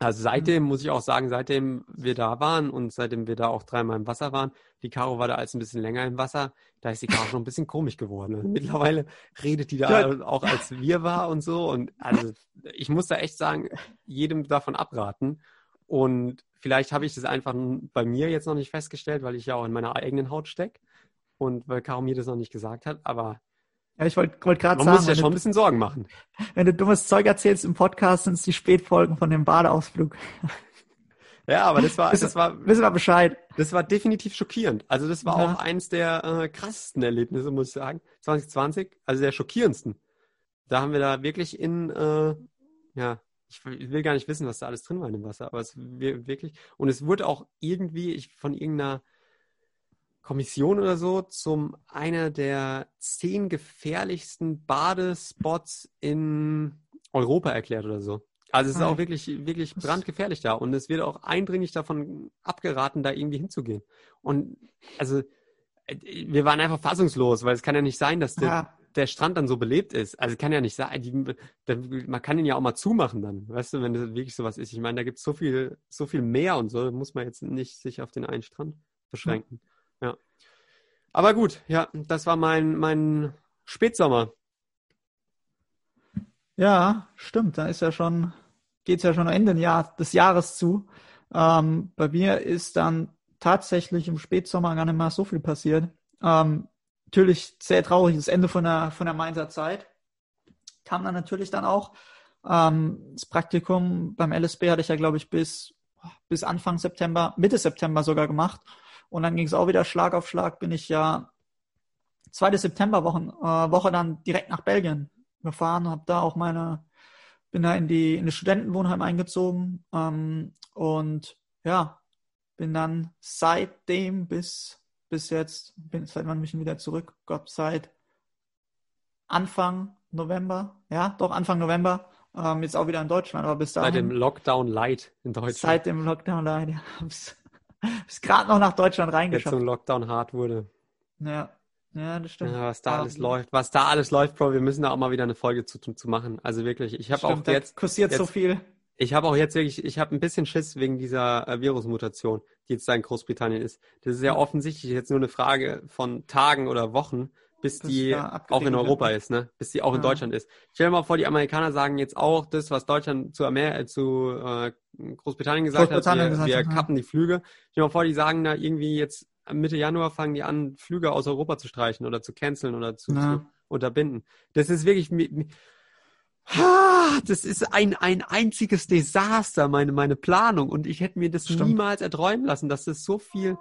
also seitdem muss ich auch sagen, seitdem wir da waren und seitdem wir da auch dreimal im Wasser waren, die Caro war da als ein bisschen länger im Wasser, da ist die Caro schon ein bisschen komisch geworden. Also mittlerweile redet die da ja. auch als wir war und so. Und also ich muss da echt sagen, jedem davon abraten. Und vielleicht habe ich das einfach bei mir jetzt noch nicht festgestellt, weil ich ja auch in meiner eigenen Haut stecke und weil Caro mir das noch nicht gesagt hat. Aber ja, ich wollte wollt gerade sagen. Man muss ja schon ein bisschen Sorgen machen. Wenn du dummes Zeug erzählst im Podcast, sind es die Spätfolgen von dem Badeausflug. [LAUGHS] Ja, aber das war, das war, wissen wir Bescheid. Das war definitiv schockierend. Also das war ja. auch eins der äh, krassesten Erlebnisse, muss ich sagen. 2020, also der schockierendsten. Da haben wir da wirklich in, äh, ja, ich will gar nicht wissen, was da alles drin war in dem Wasser, aber es wirklich, und es wurde auch irgendwie ich, von irgendeiner Kommission oder so zum einer der zehn gefährlichsten Badespots in Europa erklärt oder so. Also es ist auch wirklich, wirklich brandgefährlich da und es wird auch eindringlich davon abgeraten, da irgendwie hinzugehen. Und also äh, wir waren einfach fassungslos, weil es kann ja nicht sein, dass der, ja. der Strand dann so belebt ist. Also es kann ja nicht sein, man kann ihn ja auch mal zumachen dann, weißt du, wenn das wirklich sowas ist. Ich meine, da gibt es so viel, so viel mehr und so, muss man jetzt nicht sich auf den einen Strand beschränken. Ja. Aber gut, ja, das war mein, mein Spätsommer. Ja, stimmt. Da ist ja schon, geht's ja schon Ende des Jahres zu. Ähm, bei mir ist dann tatsächlich im Spätsommer gar nicht mehr so viel passiert. Ähm, natürlich sehr traurig, das Ende von der, von der Mainzer Zeit. Kam dann natürlich dann auch. Ähm, das Praktikum beim LSB hatte ich ja, glaube ich, bis, bis Anfang September, Mitte September sogar gemacht. Und dann ging es auch wieder Schlag auf Schlag, bin ich ja zweite Septemberwoche äh, Woche dann direkt nach Belgien gefahren, habe da auch meine, bin da in die in das Studentenwohnheim eingezogen ähm, und ja, bin dann seitdem bis bis jetzt, bin seit wann mich wieder zurück, Gott seit Anfang November, ja, doch Anfang November, ähm, jetzt auch wieder in Deutschland, aber bis dahin. Seit dem Lockdown Light in Deutschland. Seit dem Lockdown Light, ja. [LAUGHS] Bis, [LAUGHS] bis gerade noch nach Deutschland reingeschafft. Jetzt zum Lockdown hart wurde. Ja. Ja, das stimmt. Ja, was da alles läuft, was da alles läuft, Bro, wir müssen da auch mal wieder eine Folge zu, zu machen. Also wirklich, ich habe auch jetzt kursiert jetzt, so viel. Ich habe auch jetzt wirklich, ich habe ein bisschen Schiss wegen dieser äh, Virusmutation, die jetzt da in Großbritannien ist. Das ist ja offensichtlich jetzt nur eine Frage von Tagen oder Wochen, bis das die auch in Europa wird. ist, ne? Bis die auch ja. in Deutschland ist. Stell dir mal vor, die Amerikaner sagen jetzt auch das, was Deutschland zu, Amer äh, zu äh, Großbritannien gesagt Großbritannien hat, wir, gesagt, wir ja. kappen die Flüge. Stell dir mal vor, die sagen da irgendwie jetzt Mitte Januar fangen die an, Flüge aus Europa zu streichen oder zu canceln oder zu, ja. zu unterbinden. Das ist wirklich, das ist ein, ein einziges Desaster, meine, meine Planung. Und ich hätte mir das Stimmt. niemals erträumen lassen, dass das so viel,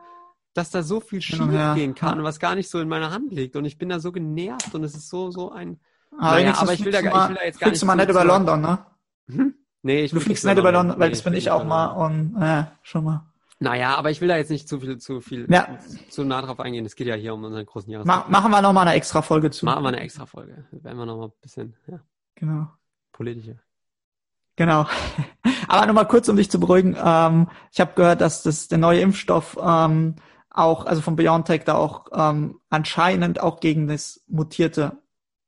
dass da so viel schief ja, gehen kann, ja. was gar nicht so in meiner Hand liegt. Und ich bin da so genervt und es ist so, so ein, aber, naja, aber ich will, da, mal, ich will da jetzt gar nicht. du mal nicht über London, ne? Hm? Nee, ich Du fliegst nicht über London, weil nee, das bin ich auch mal und, äh, schon mal. Naja, aber ich will da jetzt nicht zu viel, zu viel, ja. zu nah drauf eingehen. Es geht ja hier um unseren großen Jahres. Ma machen wir nochmal eine extra Folge zu. Machen wir eine extra Folge. Werden wir nochmal ein bisschen, ja. Genau. Politische. Genau. [LAUGHS] aber nochmal kurz, um dich zu beruhigen. Ähm, ich habe gehört, dass das der neue Impfstoff ähm, auch, also von BioNTech da auch ähm, anscheinend auch gegen das mutierte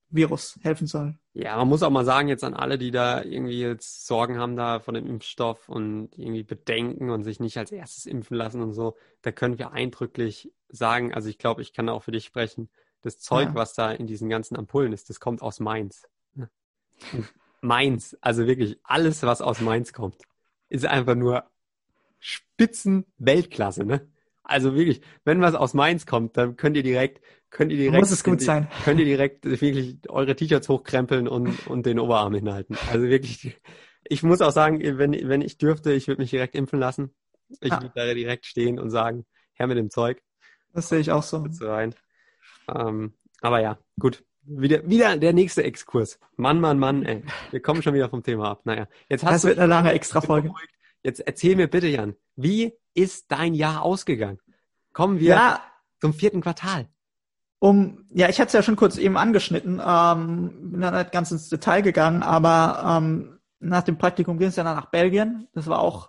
Virus helfen soll. Ja, man muss auch mal sagen, jetzt an alle, die da irgendwie jetzt Sorgen haben da von dem Impfstoff und irgendwie bedenken und sich nicht als erstes impfen lassen und so, da können wir eindrücklich sagen, also ich glaube, ich kann da auch für dich sprechen, das Zeug, ja. was da in diesen ganzen Ampullen ist, das kommt aus Mainz. Und Mainz, also wirklich alles, was aus Mainz kommt, ist einfach nur Spitzen-Weltklasse, ne? Also wirklich, wenn was aus Mainz kommt, dann könnt ihr direkt, könnt ihr direkt, muss es gut sein. Könnt ihr direkt wirklich eure T-Shirts hochkrempeln und, und den Oberarm hinhalten. Also wirklich, ich muss auch sagen, wenn, wenn ich dürfte, ich würde mich direkt impfen lassen. Ich ah. würde da direkt stehen und sagen, her mit dem Zeug. Das sehe ich auch so. Rein. Ähm, aber ja, gut. Wieder, wieder der nächste Exkurs. Mann, Mann, Mann, ey. Wir kommen schon wieder vom Thema ab. Naja, jetzt hast das wird eine lange Extra-Folge. Jetzt erzähl mir bitte, Jan, wie ist dein Jahr ausgegangen? Kommen wir ja, zum vierten Quartal. Um, ja, ich hatte es ja schon kurz eben angeschnitten, ähm, bin dann nicht ganz ins Detail gegangen, aber ähm, nach dem Praktikum ging es ja dann nach Belgien. Das war auch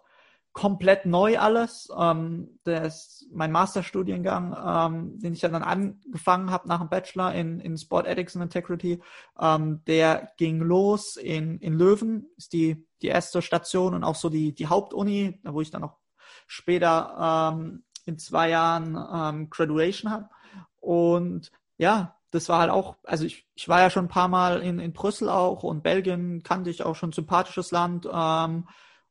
komplett neu alles. Ähm, das mein Masterstudiengang, ähm, den ich ja dann angefangen habe nach dem Bachelor in, in Sport Ethics and Integrity, ähm, der ging los in, in Löwen, ist die, die erste Station und auch so die, die Hauptuni, wo ich dann auch später ähm, in zwei Jahren ähm, Graduation habe. Und ja, das war halt auch, also ich, ich war ja schon ein paar Mal in, in Brüssel auch und Belgien kannte ich auch schon sympathisches Land. Ähm,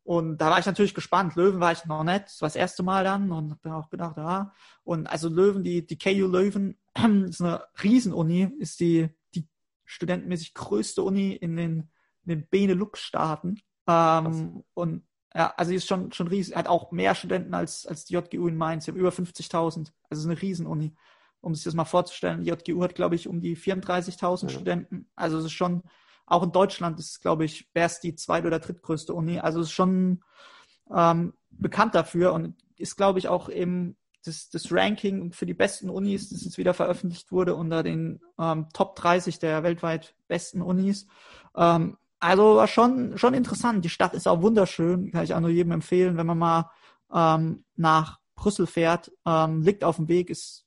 und da war ich natürlich gespannt. Löwen war ich noch nicht, das war das erste Mal dann und habe auch gedacht, ja. Und also Löwen, die, die KU Löwen [CLEARS THROAT] ist eine Riesenuni, ist die, die studentenmäßig größte Uni in den, in den Benelux-Staaten. Ähm, und ja, also die ist schon, schon riesig, hat auch mehr Studenten als, als die JGU in Mainz, sie haben über 50.000. Also es ist eine Riesenuni. Um sich das mal vorzustellen, die JGU hat, glaube ich, um die 34.000 ja. Studenten. Also es ist schon, auch in Deutschland ist, glaube ich, es die zweit- oder drittgrößte Uni. Also ist schon ähm, bekannt dafür und ist, glaube ich, auch eben das, das Ranking für die besten Unis, das jetzt wieder veröffentlicht wurde, unter den ähm, Top 30 der weltweit besten Unis. Ähm, also war schon, schon interessant. Die Stadt ist auch wunderschön, kann ich auch nur jedem empfehlen, wenn man mal ähm, nach Brüssel fährt, ähm, liegt auf dem Weg, ist,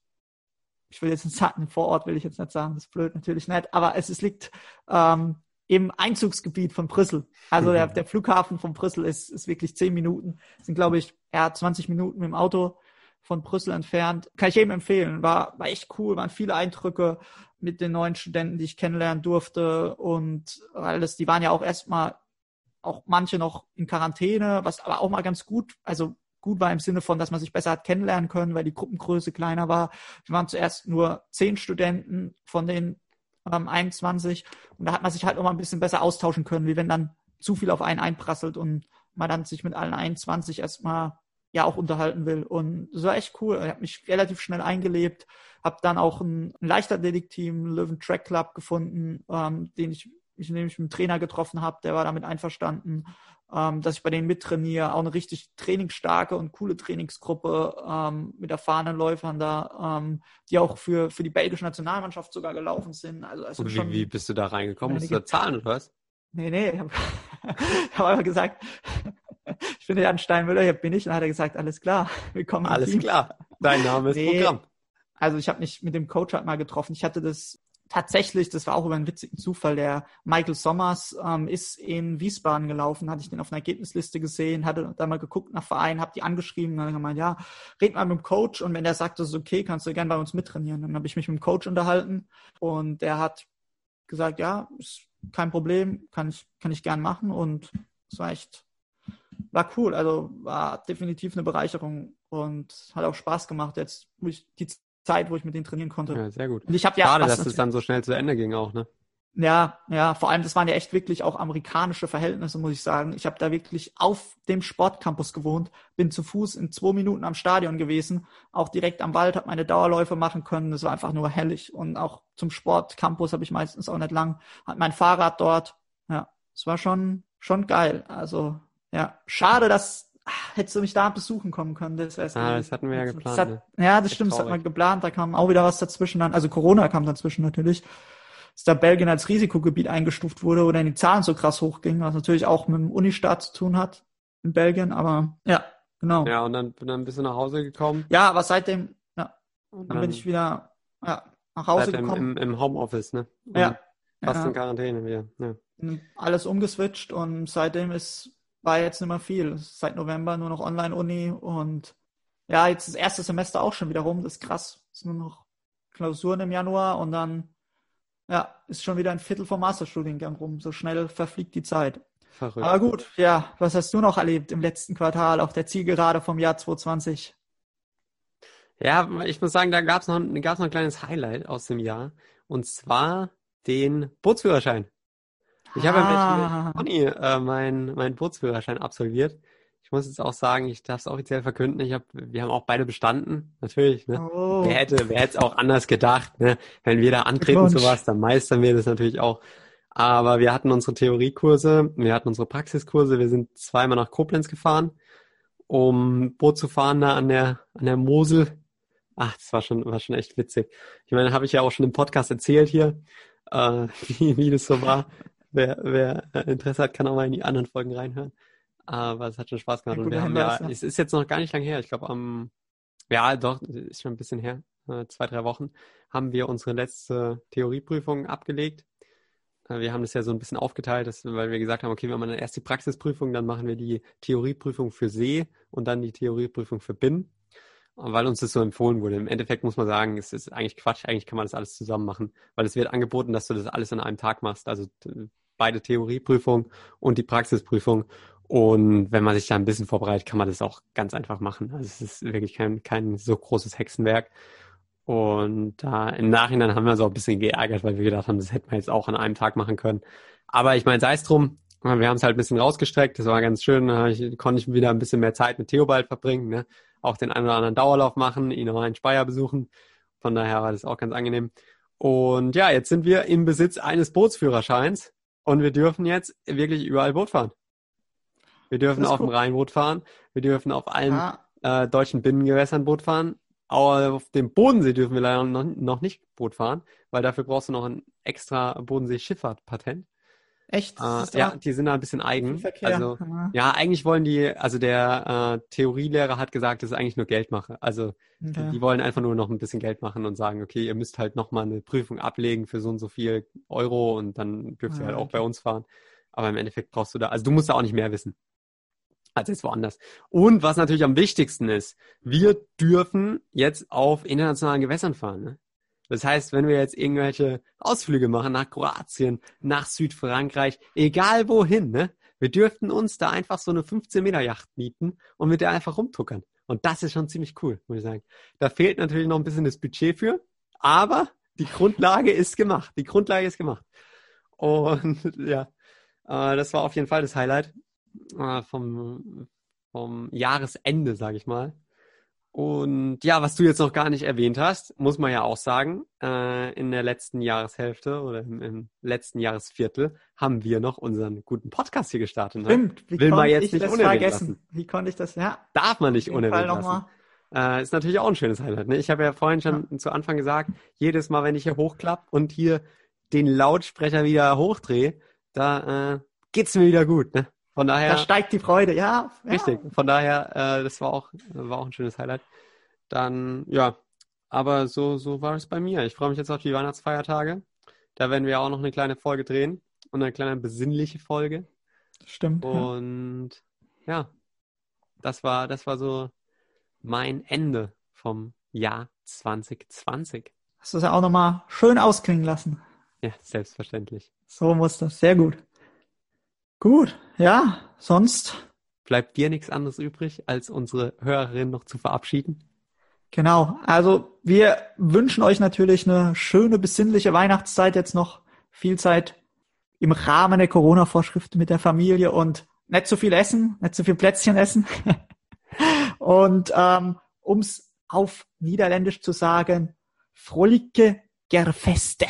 ich will jetzt nicht sagen, vor Ort will ich jetzt nicht sagen, das ist blöd, natürlich nicht, aber es, es liegt ähm, im Einzugsgebiet von Brüssel. Also der, der Flughafen von Brüssel ist, ist wirklich zehn Minuten, sind glaube ich eher 20 Minuten mit dem Auto von Brüssel entfernt. Kann ich jedem empfehlen. War, war echt cool, waren viele Eindrücke mit den neuen Studenten, die ich kennenlernen durfte. Und alles, die waren ja auch erstmal, auch manche noch in Quarantäne, was aber auch mal ganz gut, also gut war im Sinne von, dass man sich besser hat kennenlernen können, weil die Gruppengröße kleiner war. Wir waren zuerst nur zehn Studenten von den ähm, 21 und da hat man sich halt auch mal ein bisschen besser austauschen können, wie wenn dann zu viel auf einen einprasselt und man dann sich mit allen 21 erstmal ja auch unterhalten will. Und das war echt cool. Ich habe mich relativ schnell eingelebt, habe dann auch ein, ein Leichtathletik-Team, Löwen Track Club gefunden, ähm, den ich, ich nämlich mit einem Trainer getroffen habe, der war damit einverstanden, ähm, dass ich bei denen mittrainiere. Auch eine richtig trainingsstarke und coole Trainingsgruppe ähm, mit erfahrenen Läufern da, ähm, die auch für, für die belgische Nationalmannschaft sogar gelaufen sind. Also, also Und wie, wie bist du da reingekommen? Musst du da zahlen oder was? Nee, nee, ich habe [LAUGHS] hab einfach gesagt, [LAUGHS] ich bin der Jan Steinmüller, hier bin ich. Und dann hat er gesagt, alles klar, [LAUGHS] willkommen Alles klar. Dein Name ist Nee. Programm. Also ich habe mich mit dem Coach halt mal getroffen. Ich hatte das tatsächlich, das war auch über einen witzigen Zufall, der Michael Sommers ähm, ist in Wiesbaden gelaufen, hatte ich den auf einer Ergebnisliste gesehen, hatte da mal geguckt nach Vereinen, habe die angeschrieben, dann gemeint, ja, red mal mit dem Coach. Und wenn der sagt, das ist okay, kannst du gern bei uns mittrainieren. Dann habe ich mich mit dem Coach unterhalten und der hat gesagt, ja, ist kein Problem, kann ich, kann ich gern machen. Und es war echt, war cool, also war definitiv eine Bereicherung und hat auch Spaß gemacht jetzt, wo ich die Zeit, wo ich mit denen trainieren konnte. Ja, sehr gut. Und ich habe ja Schade, dass es dann so schnell zu Ende ging auch, ne? ja, ja, vor allem, das waren ja echt wirklich auch amerikanische Verhältnisse, muss ich sagen. Ich habe da wirklich auf dem Sportcampus gewohnt, bin zu Fuß in zwei Minuten am Stadion gewesen, auch direkt am Wald, habe meine Dauerläufe machen können. Das war einfach nur herrlich. Und auch zum Sportcampus habe ich meistens auch nicht lang, hat mein Fahrrad dort. Ja, es war schon, schon geil. Also, ja, schade, dass hättest du mich da besuchen kommen können. Das, wär's Ah, das hatten wir ja Das geplant, Hat, ne? Ja, das Echt stimmt, das hat traurig. man geplant. Da kam auch wieder was dazwischen dann. Also Corona kam dazwischen natürlich dass da Belgien als Risikogebiet eingestuft wurde oder die Zahlen so krass hochgingen, was natürlich auch mit dem Unistaat zu tun hat in Belgien, aber ja, genau. Ja, Ja, und dann, dann bist du nach Hause gekommen. aber seitdem, ja, Und dann bin ich wieder ja, nach Hause gekommen. im, im Homeoffice, ne? Und ja, Fast in ja, Quarantäne wieder. Ja. alles umgeswitcht und seitdem ist, war jetzt nicht mehr viel. Seit November nur noch Online-Uni und ja, jetzt das erste Semester auch schon wieder rum, das ist krass. Es ist nur noch Klausuren im Januar und dann ja, ist schon wieder ein Viertel vom Masterstudiengang rum. So schnell verfliegt die Zeit. Verrückt. Aber gut, ja, was hast du noch erlebt im letzten Quartal auf der Zielgerade vom Jahr 2020? Ja, ich muss sagen, da gab's noch, gab's noch ein kleines Highlight aus dem Jahr. Und zwar den Bootsführerschein. Ich habe Ah. mit Conny äh, meinen meinen Bootsführerschein absolviert. Ich muss jetzt auch sagen, ich darf es offiziell verkünden, ich hab, wir haben auch beide bestanden, natürlich. Ne? Oh, Wer hätte, wer es auch anders gedacht, ne? Wenn wir da antreten Glückwunsch. sowas, dann meistern wir das natürlich auch. Aber wir hatten unsere Theoriekurse, wir hatten unsere Praxiskurse, wir sind zweimal nach Koblenz gefahren, um Boot zu fahren da an der, an der Mosel. Ach, das war schon, war schon echt witzig. Ich meine, habe ich ja auch schon im Podcast erzählt hier, äh, [LAUGHS] wie, wie das so war. Wer, wer äh, Interesse hat, kann auch mal in die anderen Folgen reinhören. Aber es hat schon Spaß gemacht. Ein Und wir haben ja, ja. es ist jetzt noch gar nicht lang her. Ich glaube, am, ja, doch, ist schon ein bisschen her, äh, zwei, drei Wochen, haben wir unsere letzte Theorieprüfung abgelegt. Äh, Wir haben das ja so ein bisschen aufgeteilt, dass, weil wir gesagt haben, okay, wir machen dann erst die Praxisprüfung, dann machen wir die Theorieprüfung für See und dann die Theorieprüfung für BIM. Weil uns das so empfohlen wurde. Im Endeffekt muss man sagen, es ist eigentlich Quatsch. Eigentlich kann man das alles zusammen machen, weil es wird angeboten, dass du das alles an einem Tag machst. Also beide Theorieprüfung und die Praxisprüfung. Und wenn man sich da ein bisschen vorbereitet, kann man das auch ganz einfach machen. Also es ist wirklich kein, kein so großes Hexenwerk. Und da im Nachhinein haben wir uns auch ein bisschen geärgert, weil wir gedacht haben, das hätten wir jetzt auch an einem Tag machen können. Aber ich meine, sei es drum, wir haben es halt ein bisschen rausgestreckt, das war ganz schön. Da ich, konnte ich wieder ein bisschen mehr Zeit mit Theobald verbringen, ne? auch den einen oder anderen Dauerlauf machen, ihn noch in Speyer besuchen. Von daher war das auch ganz angenehm. Und ja, jetzt sind wir im Besitz eines Bootsführerscheins und wir dürfen jetzt wirklich überall Boot fahren. Wir dürfen auf dem cool. Rhein Boot fahren, wir dürfen auf allen Ah, äh, deutschen Binnengewässern Boot fahren. Aber auf dem Bodensee dürfen wir leider noch, noch nicht Boot fahren, weil dafür brauchst du noch ein extra Bodensee-Schifffahrt-Patent. Echt? Äh, ja, die sind da ein bisschen eigen. Also, Ah, ja, eigentlich wollen die, also der äh, Theorielehrer hat gesagt, das ist eigentlich nur Geldmache. Also okay. die wollen einfach nur noch ein bisschen Geld machen und sagen, okay, ihr müsst halt nochmal eine Prüfung ablegen für so und so viel Euro und dann dürft ihr Ah, halt auch okay. bei uns fahren. Aber im Endeffekt brauchst du da, also du musst da auch nicht mehr wissen als jetzt woanders. Und was natürlich am wichtigsten ist, wir dürfen jetzt auf internationalen Gewässern fahren. Ne? Das heißt, wenn wir jetzt irgendwelche Ausflüge machen nach Kroatien, nach Südfrankreich, egal wohin, ne? wir dürften uns da einfach so eine 15 Meter Yacht mieten und mit der einfach rumtuckern. Und das ist schon ziemlich cool, muss ich sagen. Da fehlt natürlich noch ein bisschen das Budget für, aber die Grundlage ist gemacht. Die Grundlage ist gemacht. Und [LAUGHS] ja, äh, das war auf jeden Fall das Highlight äh, vom, vom Jahresende, sage ich mal. Und ja, was du jetzt noch gar nicht erwähnt hast, muss man ja auch sagen, äh, in der letzten Jahreshälfte oder im, im, letzten Jahresviertel haben wir noch unseren guten Podcast hier gestartet. Ne? Stimmt. Wie Will man jetzt nicht unerwähnt lassen. Wie konnte ich das? Ja. Darf man nicht unerwähnt lassen. Äh, ist natürlich auch ein schönes Highlight. Ne? Ich habe ja vorhin schon ja. zu Anfang gesagt, jedes Mal, wenn ich hier hochklappe und hier den Lautsprecher wieder hochdrehe, da äh, geht's mir wieder gut. Ne? Von daher. Da steigt die Freude, ja. Richtig. Ja. Von daher, äh, das war auch, war auch ein schönes Highlight. Dann, ja, aber so, so war es bei mir. Ich freue mich jetzt auf die Weihnachtsfeiertage. Da werden wir auch noch eine kleine Folge drehen und eine kleine besinnliche Folge. Stimmt. Und ja, ja das war, das war so mein Ende vom Jahr 2020. Hast du es ja auch nochmal schön ausklingen lassen. Ja, selbstverständlich. So muss das. Sehr gut. Gut, ja, sonst. Bleibt dir nichts anderes übrig, als unsere Hörerin noch zu verabschieden? Genau, also wir wünschen euch natürlich eine schöne, besinnliche Weihnachtszeit jetzt noch. Viel Zeit im Rahmen der Corona-Vorschriften mit der Familie und nicht zu viel essen, nicht zu viel Plätzchen essen. [LAUGHS] und ähm, um es auf Niederländisch zu sagen, frohliche Gerfeste.